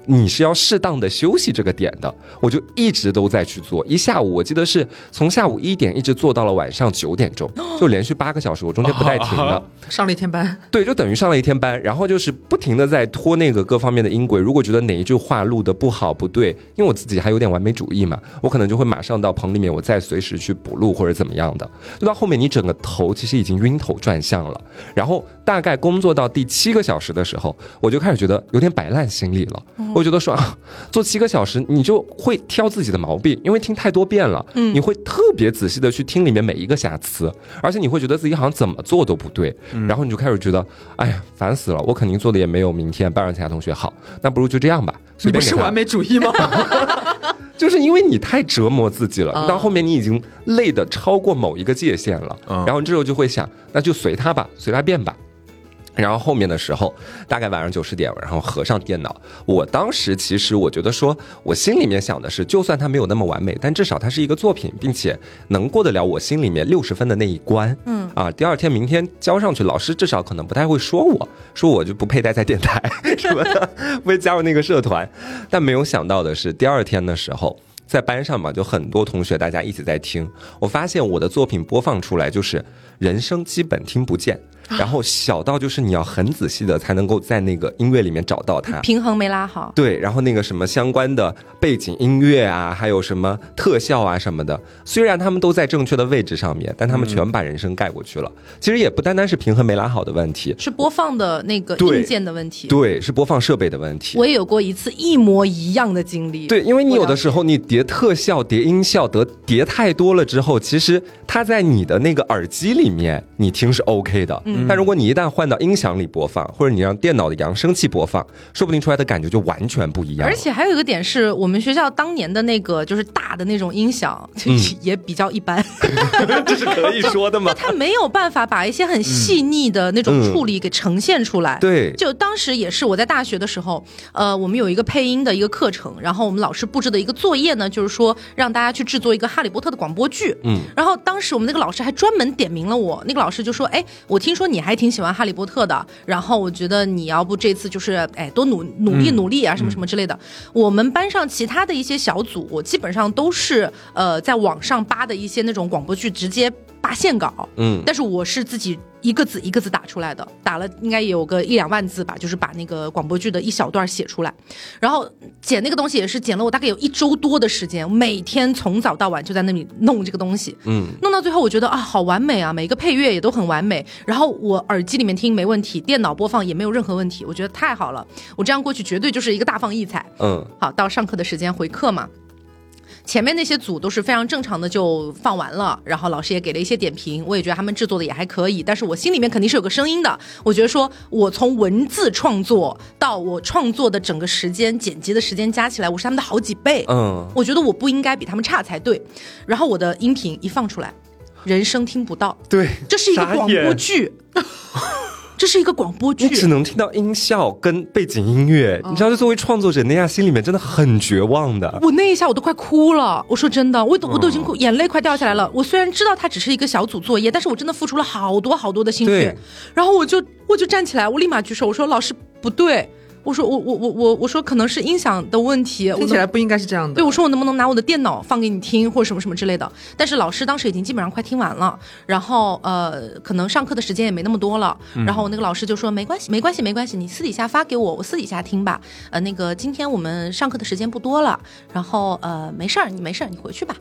你是要适当的休息这个点的，我就一直都在去做，一下午我记得是从下午一点一直做到了晚上九点钟，就连续八个小时，我中间不带停的。上了一天班，对，就等于上了一天班，然后就是不停的在拖那个各方面的音轨。如果觉得哪一句话录的不好不对，因为我自己还有点完美主义嘛，我可能就会马上到棚里面，我再随时去补录或者怎么样的。就到后面，你整个头其实已经晕头转向了。然后大概工作到第七个小时的时候，我就开始觉得有点摆烂心理了。我觉得说啊，做七个小时，你就会挑自己的毛病，因为听太多遍了，你会特别仔细的去听里面每一个瑕疵，而且你会觉得自己好像怎么做都不对，然后你就开始觉得，哎呀，烦死了，我肯定做的也没有明天班上其他同学好，那不如就这样吧。你不是完美主义吗？就是因为你太折磨自己了，到后面你已经累的超过某一个界限了，然后这时候就会想，那就随他吧，随他便吧。然后后面的时候，大概晚上九十点，然后合上电脑。我当时其实我觉得说，我心里面想的是，就算它没有那么完美，但至少它是一个作品，并且能过得了我心里面六十分的那一关。嗯啊，第二天明天交上去，老师至少可能不太会说我，说我就不配待在电台 什么的，不会加入那个社团。但没有想到的是，第二天的时候，在班上嘛，就很多同学大家一起在听，我发现我的作品播放出来就是人声基本听不见。然后小到就是你要很仔细的才能够在那个音乐里面找到它，平衡没拉好。对，然后那个什么相关的背景音乐啊，还有什么特效啊什么的，虽然他们都在正确的位置上面，但他们全把人声盖过去了。其实也不单单是平衡没拉好的问题，是播放的那个硬件的问题。对，是播放设备的问题。我也有过一次一模一样的经历。对，因为你有的时候你叠特效、叠音效得叠太多了之后，其实它在你的那个耳机里面你听是 OK 的。但如果你一旦换到音响里播放，或者你让电脑的扬声器播放，说不定出来的感觉就完全不一样。而且还有一个点是我们学校当年的那个就是大的那种音响也比较一般，这是可以说的吗？它没有办法把一些很细腻的那种处理给呈现出来。对，就当时也是我在大学的时候，呃，我们有一个配音的一个课程，然后我们老师布置的一个作业呢，就是说让大家去制作一个哈利波特的广播剧。嗯，然后当时我们那个老师还专门点名了我，那个老师就说：“哎，我听说你还挺。”喜欢哈利波特的，然后我觉得你要不这次就是哎多努努力努力啊什么什么之类的。我们班上其他的一些小组，我基本上都是呃在网上扒的一些那种广播剧，直接扒线稿。嗯，但是我是自己。一个字一个字打出来的，打了应该有个一两万字吧，就是把那个广播剧的一小段写出来，然后剪那个东西也是剪了我大概有一周多的时间，每天从早到晚就在那里弄这个东西，嗯，弄到最后我觉得啊好完美啊，每个配乐也都很完美，然后我耳机里面听没问题，电脑播放也没有任何问题，我觉得太好了，我这样过去绝对就是一个大放异彩，嗯，好到上课的时间回课嘛。前面那些组都是非常正常的就放完了，然后老师也给了一些点评，我也觉得他们制作的也还可以，但是我心里面肯定是有个声音的，我觉得说我从文字创作到我创作的整个时间剪辑的时间加起来，我是他们的好几倍，嗯，我觉得我不应该比他们差才对，然后我的音频一放出来，人声听不到，对，这是一个广播剧。这是一个广播剧，你只能听到音效跟背景音乐。你知道，就作为创作者那样，心里面真的很绝望的。我那一下我都快哭了。我说真的，我都我都已经哭，眼泪快掉下来了。我虽然知道它只是一个小组作业，但是我真的付出了好多好多的心血。然后我就我就站起来，我立马举手，我说老师不对。我说我我我我我说可能是音响的问题，听起来不应该是这样的。对，我说我能不能拿我的电脑放给你听，或者什么什么之类的。但是老师当时已经基本上快听完了，然后呃，可能上课的时间也没那么多了。然后我那个老师就说没关系，没关系，没关系，你私底下发给我，我私底下听吧。呃，那个今天我们上课的时间不多了，然后呃，没事儿，你没事儿，你回去吧。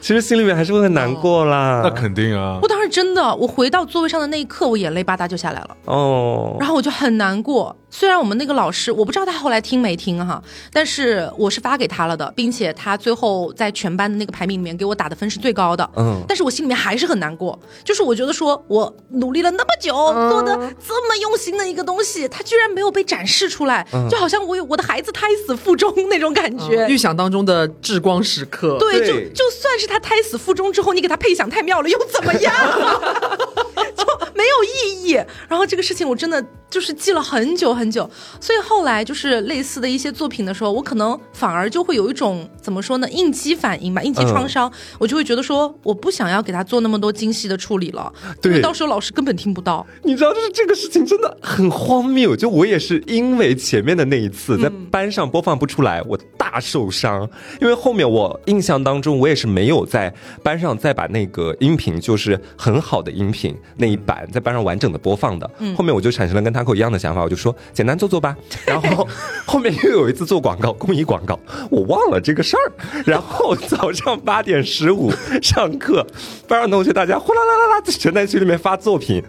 其实心里面还是会很难过啦。那肯定啊。我当时真的，我回到座位上的那一刻，我眼泪吧嗒就下来了。哦。然后我就很难过。虽然我们那个老师，我不知道他后来听没听哈，但是我是发给他了的，并且他最后在全班的那个排名里面给我打的分是最高的。嗯，但是我心里面还是很难过，就是我觉得说我努力了那么久，做的这么用心的一个东西，他居然没有被展示出来，就好像我有我的孩子胎死腹中那种感觉，预想当中的至光时刻。对，就就算是他胎死腹中之后，你给他配享太妙了，又怎么样？就没有意义。然后这个事情我真的。就是记了很久很久，所以后来就是类似的一些作品的时候，我可能反而就会有一种怎么说呢，应激反应吧，应激创伤，我就会觉得说，我不想要给他做那么多精细的处理了，因为对到时候老师根本听不到。你知道，就是这个事情真的很荒谬。就我也是因为前面的那一次在班上播放不出来，我大受伤。因为后面我印象当中，我也是没有在班上再把那个音频，就是很好的音频那一版在班上完整的播放的。后面我就产生了跟 Taco 一样的想法，我就说简单做做吧。然后后面又有一次做广告，公益广告，我忘了这个事儿。然后早上八点十五上课，班上同学大家呼啦啦啦啦全在群里面发作品。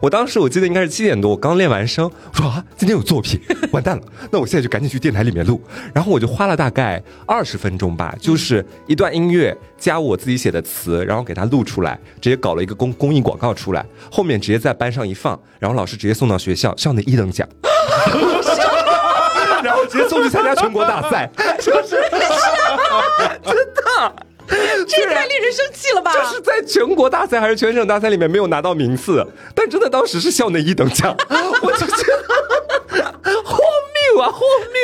我当时我记得应该是七点多，我刚练完声，我说啊，今天有作品，完蛋了，那我现在就赶紧去电台里面录。然后我就花了大概二十分钟吧，就是一段音乐加我自己写的词，然后给它录出来，直接搞了一个公公益广告出来，后面直接在班上一放，然后老师直接送到学校，校内一等奖。直接送去参加全国大赛，就是真的。这也太令人生气了吧！就是在全国大赛还是全省大赛里面没有拿到名次，但真的当时是校内一等奖，我就觉得荒 谬啊，荒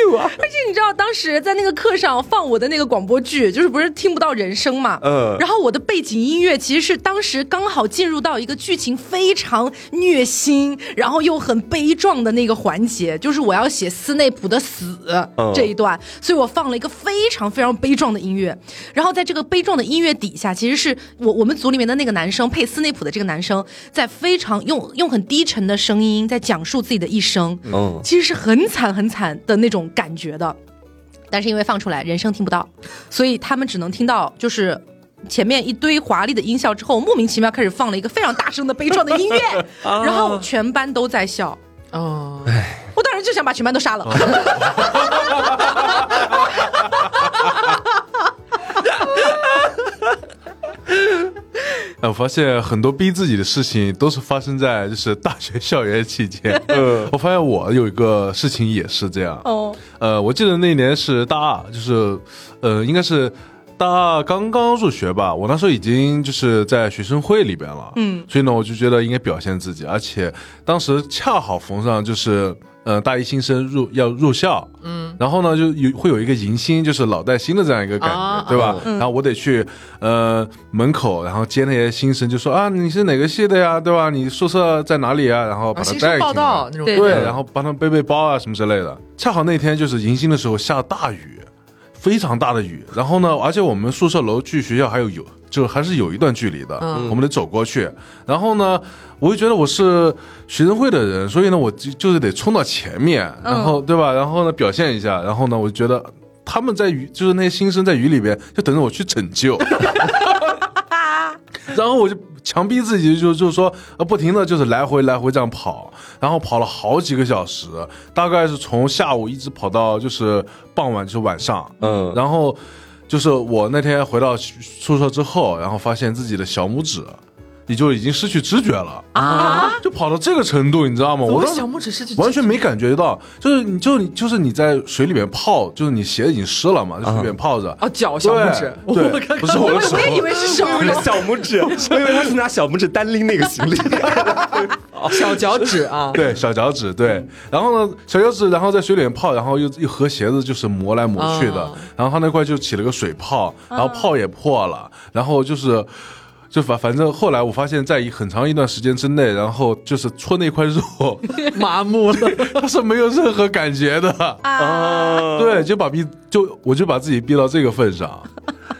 谬啊！而且你知道，当时在那个课上放我的那个广播剧，就是不是听不到人声嘛？嗯然后我的背景音乐其实是当时刚好进入到一个剧情非常虐心，然后又很悲壮的那个环节，就是我要写斯内普的死、嗯这一段，所以我放了一个非常非常悲壮的音乐。然后在这个悲壮的音乐底下，其实是我我们组里面的那个男生配斯内普的这个男生，在非常用用很低沉的声音在讲述自己的一生。嗯，其实是很惨很惨的那种感觉的，但是因为放出来人声听不到，所以他们只能听到就是。前面一堆华丽的音效之后，莫名其妙开始放了一个非常大声的悲壮的音乐，然后全班都在笑。哦，我当时就想把全班都杀了。哎，我发现很多逼自己的事情都是发生在就是大学校园期间。嗯我发现我有一个事情也是这样。哦，呃，我记得那年是大二，就是呃，应该是大二刚刚入学吧。我那时候已经就是在学生会里边了，嗯，所以呢，我就觉得应该表现自己，而且当时恰好逢上就是。呃，大一新生入要入校，嗯，然后呢，就有会有一个迎新，就是老带新的这样一个感觉，啊对吧？然后我得去呃门口，然后接那些新生，就说啊，你是哪个系的呀，对吧？你宿舍在哪里啊？然后把啊，他带进来道那种对对，然后帮他们背背包啊什么之类的。恰好那天就是迎新的时候下大雨，非常大的雨。然后呢，而且我们宿舍楼距学校还有有，就还是有一段距离的，嗯我们得走过去。然后呢，我就觉得我是学生会的人，所以呢，我就就是得冲到前面，然后对吧？然后呢，表现一下。然后呢，我就觉得。他们在雨，就是那些新生在雨里边，就等着我去拯救。然后我就强逼自己就，就是说，呃，不停的就是来回来回这样跑，然后跑了好几个小时，大概是从下午一直跑到就是傍晚，就是晚上，嗯然后就是我那天回到宿舍之后，然后发现自己的小拇指。也就已经失去知觉了啊！就跑到这个程度，你知道吗？我当时怎么小拇指失去完全没感觉到，就是你就你就是你在水里面泡，就是你鞋已经湿了嘛，就水里面泡着。啊，脚小拇指，对不是我的手我也以为是手我以为是小拇指，我以为他是拿小拇指单拎那个行李。小脚趾啊，对，小脚趾，对，然后呢，小脚趾，然后在水里面泡，然后又又和鞋子就是磨来磨去的，哦然后他那块就起了个水泡，然后泡也破了，然后就是。就反反正后来我发现，在一很长一段时间之内，然后就是戳那块肉，麻木了。它是没有任何感觉的。啊，对，就把逼就我就把自己逼到这个份上。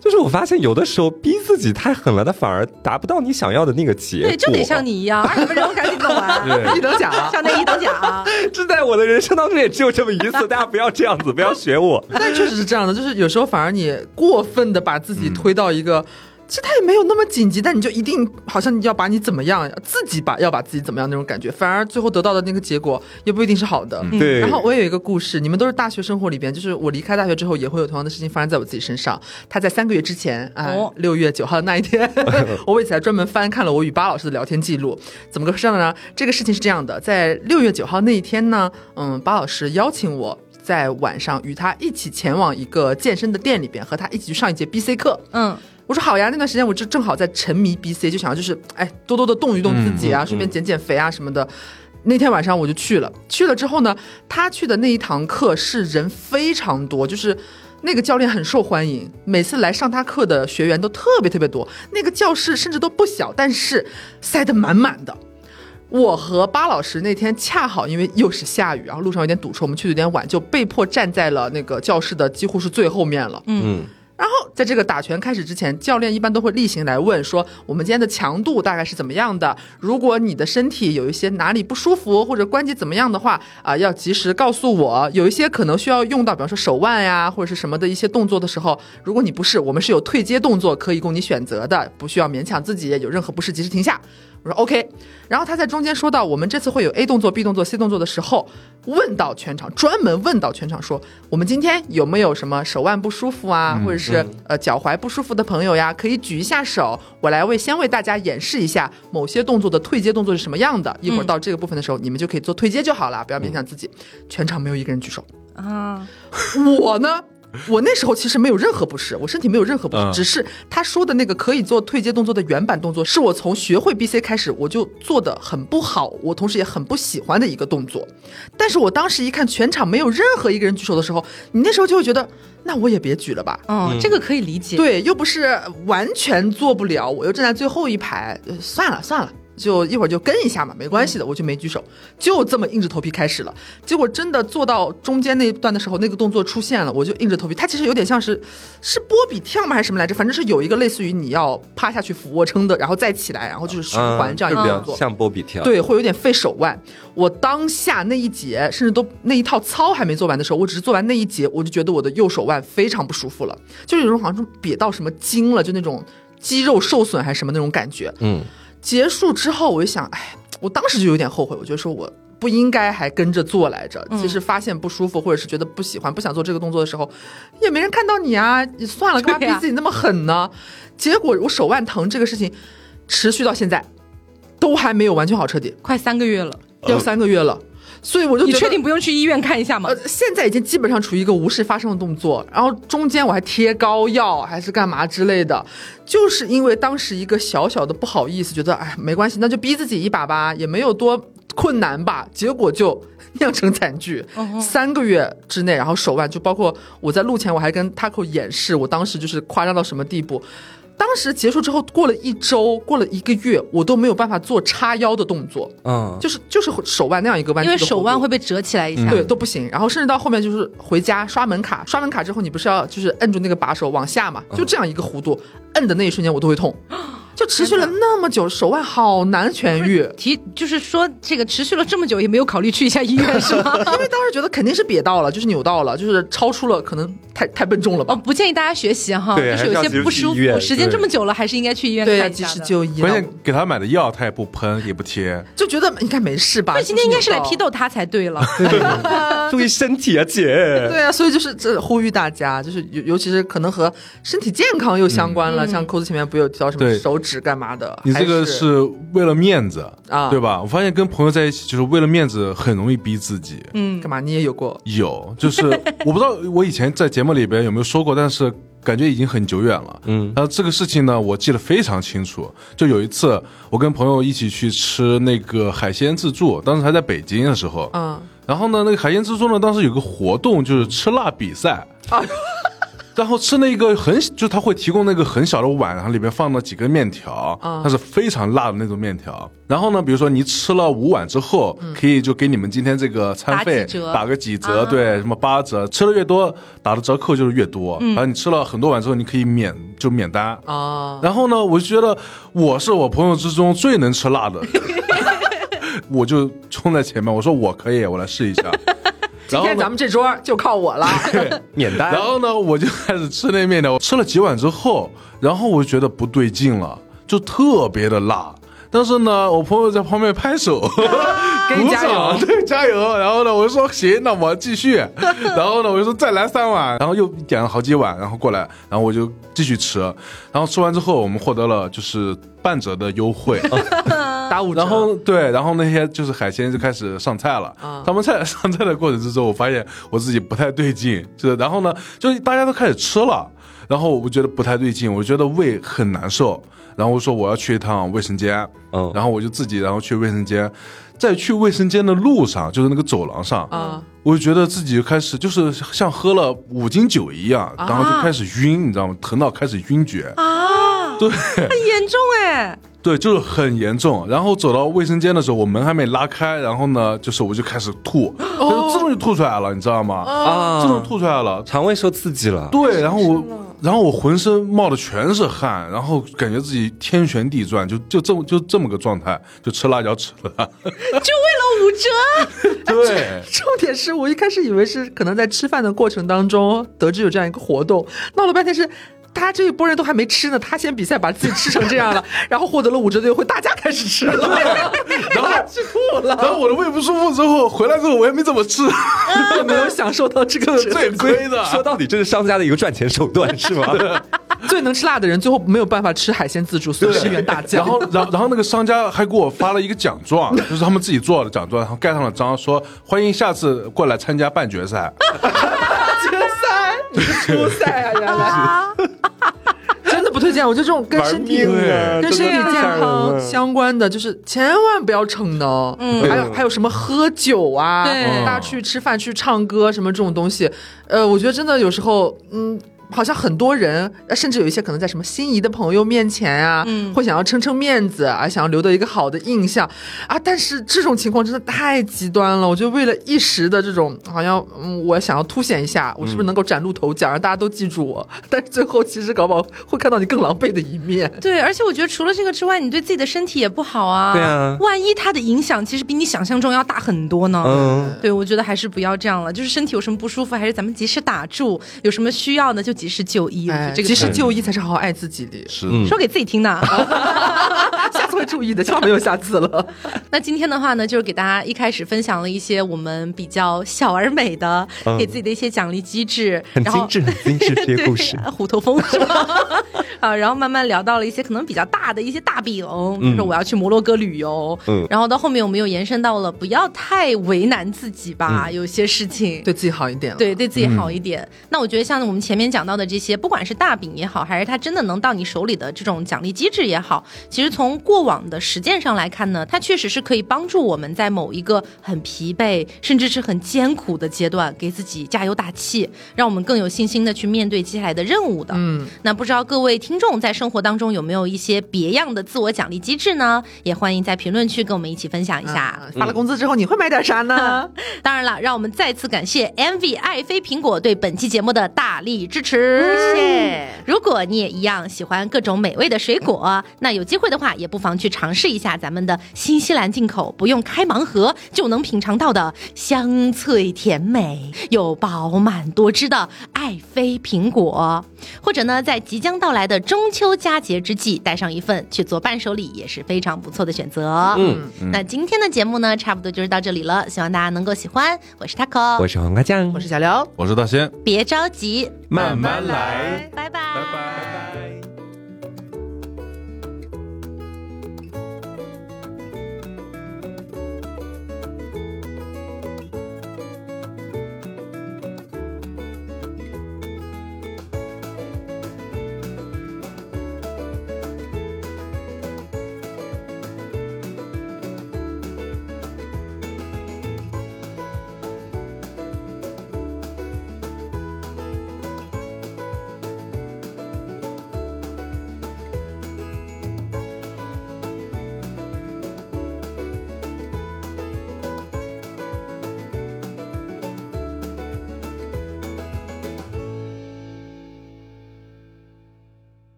就是我发现有的时候逼自己太狠了，它反而达不到你想要的那个结果。对，就得像你一样，二十分钟赶紧走完，对一等奖啊，像那一等奖。这在我的人生当中也只有这么一次，大家不要这样子，不要学我。但确实是这样的，就是有时候反而你过分的把自己推到一个。其实他也没有那么紧急，但你就一定好像你要把你怎么样，自己把要把自己怎么样那种感觉，反而最后得到的那个结果也不一定是好的。对然后我也有一个故事，你们都是大学生活里边，就是我离开大学之后也会有同样的事情发生在我自己身上。他在三个月之前，哎哦，六月九号的那一天，我为此还专门翻看了我与巴老师的聊天记录。怎么个事呢？这个事情是这样的，在六月九号那一天呢，嗯，巴老师邀请我。在晚上与他一起前往一个健身的店里边，和他一起去上一节 BC 课。嗯，我说好呀，那段时间我就正好在沉迷 BC，就想要就是哎多多的动一动自己啊，顺便减减肥啊什么的。那天晚上我就去了，去了之后呢，他去的那一堂课是人非常多，就是那个教练很受欢迎，每次来上他课的学员都特别特别多，那个教室甚至都不小，但是塞得满满的。我和巴老师那天恰好因为又是下雨，然后路上有点堵车，我们去的有点晚，就被迫站在了那个教室的几乎是最后面了。嗯，然后在这个打拳开始之前，教练一般都会例行来问说，我们今天的强度大概是怎么样的？如果你的身体有一些哪里不舒服或者关节怎么样的话，啊、要及时告诉我。有一些可能需要用到，比方说手腕呀或者是什么的一些动作的时候，如果你不是，我们是有退阶动作可以供你选择的，不需要勉强自己，有任何不适及时停下。我说 OK，然后他在中间说到我们这次会有 A 动作、B 动作、C 动作的时候，问到全场，专门问到全场说，我们今天有没有什么手腕不舒服啊，或者是呃脚踝不舒服的朋友呀，可以举一下手，我来为先为大家演示一下某些动作的退阶动作是什么样的。一会儿到这个部分的时候，你们就可以做退阶就好了，不要勉强自己。全场没有一个人举手，啊，我呢，我那时候其实没有任何不适，我身体没有任何不适，嗯只是他说的那个可以做退阶动作的原版动作，是我从学会 BC 开始我就做的很不好，我同时也很不喜欢的一个动作。但是我当时一看全场没有任何一个人举手的时候，你那时候就会觉得，那我也别举了吧。嗯，这个可以理解。，对，又不是完全做不了，我又站在最后一排，呃算了算了，就一会儿就跟一下嘛，没关系的，我就没举手，就这么硬着头皮开始了。结果真的做到中间那一段的时候，那个动作出现了，我就硬着头皮。它其实有点像是是波比跳吗还是什么来着？反正是有一个类似于你要趴下去俯卧撑的，然后再起来，然后就是循环这样一个嗯就比动作。像波比跳。，对，会有点费手腕。我当下那一节，甚至都那一套操还没做完的时候，我只是做完那一节，我就觉得我的右手腕非常不舒服了，就是有种好像是瘪到什么筋了，就那种肌肉受损还是什么那种感觉。嗯，结束之后，我就想，哎，我当时就有点后悔，我觉得说我。不应该还跟着做来着。其实发现不舒服，或者是觉得不喜欢、不想做这个动作的时候，也没人看到你啊，你算了，干嘛 逼对自己那么狠呢？结果我手腕疼这个事情持续到现在，都还没有完全好彻底。快三个月了，要三个月了，所以我就你确定不用去医院看一下吗呃？，现在已经基本上处于一个无事发生的动作，然后中间我还贴膏药还是干嘛之类的，就是因为当时一个小小的不好意思，觉得哎没关系，那就逼自己一把吧，也没有多困难吧，结果就酿成惨剧。三个月之内，然后手腕就包括我在录前我还跟 Taco 演示，我当时就是夸张到什么地步。当时结束之后，过了一周，过了一个月，我都没有办法做叉腰的动作，嗯，就是就是手腕那样一个弯曲因为手腕会被折起来一下。对都不行。然后甚至到后面就是回家刷门卡，刷门卡之后你不是要就是摁住那个把手往下嘛，就这样一个弧度，摁的那一瞬间我都会痛，就持续了那么久，手腕好难痊愈。提就是说，这个持续了这么久，也没有考虑去一下医院是吗？因为当时觉得肯定是瘪到了，就是扭到了，就是超出了，可能太太笨重了吧哦，吧。不建议大家学习哈，对就是有些不舒服，时间这么久了，还是应该去医院对呀、及看一下的。时就医关键，给他买的药他也不喷也不贴，就觉得应该没事吧。那今天应该是来批斗。他才对了。注意身体啊，姐。对啊，所以就是这呼吁大家，就是尤尤其是可能和身体健康又相关了，像扣子前面不有提到什么手指干嘛的，你这个是为了面子啊对吧？我发现跟朋友在一起就是为了面子，很容易逼自己。嗯，干嘛？你也有过有，就是我不知道我以前在节目里边有没有说过，但是感觉已经很久远了。嗯然后这个事情呢，我记得非常清楚。就有一次，我跟朋友一起去吃那个海鲜自助，当时还在北京的时候。嗯然后呢，那个海鲜自助呢，当时有个活动，就是吃辣比赛。啊，然后吃那个很，就他会提供那个很小的碗，然后里面放了几根面条，嗯它是非常辣的那种面条。然后呢，比如说你吃了五碗之后，可以就给你们今天这个餐费打个几折，啊对，什么八折，吃的越多打的折扣就是越多。然后你吃了很多碗之后，你可以免就免单。啊，然后呢，我就觉得我是我朋友之中最能吃辣的，我就冲在前面，我说我可以，我来试一下。今天咱们这桌就靠我了。免单然。后呢，我就开始吃那面条，吃了几碗之后，然后我就觉得不对劲了，就特别的辣。但是呢，我朋友在旁边拍手，鼓 给你加油掌，对，加油。然后呢，我就说行，那我继续。然后呢，我就说再来三碗，然后又点了好几碗，然后过来，然后我就继续吃。然后吃完之后，我们获得了就是半折的优惠。打五折，然后对，然后那些就是海鲜就开始上菜了。啊他们菜上菜的过程之中，我发现我自己不太对劲，就是然后呢，就是大家都开始吃了，然后我觉得不太对劲，我觉得胃很难受，然后我说我要去一趟卫生间，嗯然后我就自己然后去卫生间，在去卫生间的路上，就是那个走廊上，啊，我就觉得自己就开始就是像喝了五斤酒一样，然后就开始晕，你知道吗？疼到开始晕厥，啊，对很严重哎，对，就是很严重。然后走到卫生间的时候，我门还没拉开，然后呢，就是我就开始吐，就自动就吐出来了，你知道吗？啊自动吐出来了。肠胃受刺激了。对，然后我，然后我浑身冒的全是汗，然后感觉自己天旋地转，就就这么就这么个状态，就吃辣椒吃的。就为了五折，对，重点是我一开始以为是可能在吃饭的过程当中得知有这样一个活动，闹了半天是。大家这一波人都还没吃呢，他先比赛把自己吃成这样了，然后获得了五折的优惠，大家开始吃了，然后吃吐了，然后我的胃不舒服之后回来之后，我也没怎么吃，也 没有享受到这个最亏的。说到底，这是商家的一个赚钱手段，是吗？最能吃辣的人，最后没有办法吃海鲜自助，损失一员大将。然后，然后，然后那个商家还给我发了一个奖状，就是他们自己做的奖状，然后盖上了章，说欢迎下次过来参加半决赛。初赛啊，原来。真的不推荐，我觉得这种跟身体、啊跟身体健康相关的，就是千万不要逞能。嗯，还有还有什么喝酒啊，对大家去吃饭、去唱歌什么这种东西，呃，我觉得真的有时候，嗯。好像很多人，呃甚至有一些可能在什么心仪的朋友面前啊，嗯会想要撑撑面子啊，想要留得一个好的印象啊。但是这种情况真的太极端了，我觉得为了一时的这种，好像嗯，我想要凸显一下，我是不是能够崭露头角，让大家都记住我？但是最后其实搞不好会看到你更狼狈的一面。对，而且我觉得除了这个之外，你对自己的身体也不好啊。对啊万一它的影响其实比你想象中要大很多呢。嗯，对，我觉得还是不要这样了。就是身体有什么不舒服，还是咱们及时打住；有什么需要呢，就及时就医。这个及时就医才是好好爱自己的。是，说给自己听的。下次会注意的，千万没有下次了。那今天的话呢，就是给大家一开始分享了一些我们比较小而美的，嗯给自己的一些奖励机制，很然后精致，很精致这些故事。对虎头蜂是吧？啊，然后慢慢聊到了一些可能比较大的一些大饼，比如说我要去摩洛哥旅游，嗯然后到后面我们又延伸到了不要太为难自己吧，嗯有些事情。对自己好一点。对，对自己好一点。那我觉得像我们前面讲到的这些，不管是大饼也好，还是它真的能到你手里的这种奖励机制也好，其实从过往的实践上来看呢，它确实是可以帮助我们在某一个很疲惫，甚至是很艰苦的阶段，给自己加油打气，让我们更有信心的去面对接下来的任务的。嗯，那不知道各位听众在生活当中有没有一些别样的自我奖励机制呢？也欢迎在评论区跟我们一起分享一下。啊发了工资之后你会买点啥呢？当然了，让我们再次感谢 MV 爱妃苹果对本期节目的大力支持。谢谢如果你也一样喜欢各种美味的水果，那有机会的话，也不妨去尝试一下咱们的新西兰进口，不用开盲盒就能品尝到的香脆甜美又饱满多汁的爱妃苹果。或者呢，在即将到来的中秋佳节之际，带上一份去做伴手礼，也是非常不错的选择。嗯，那今天的节目呢，差不多就是到这里了，希望大家能够喜欢。我是 taco，我是黄瓜酱，我是小刘。我是大仙，别着急，慢慢来。拜拜，拜拜。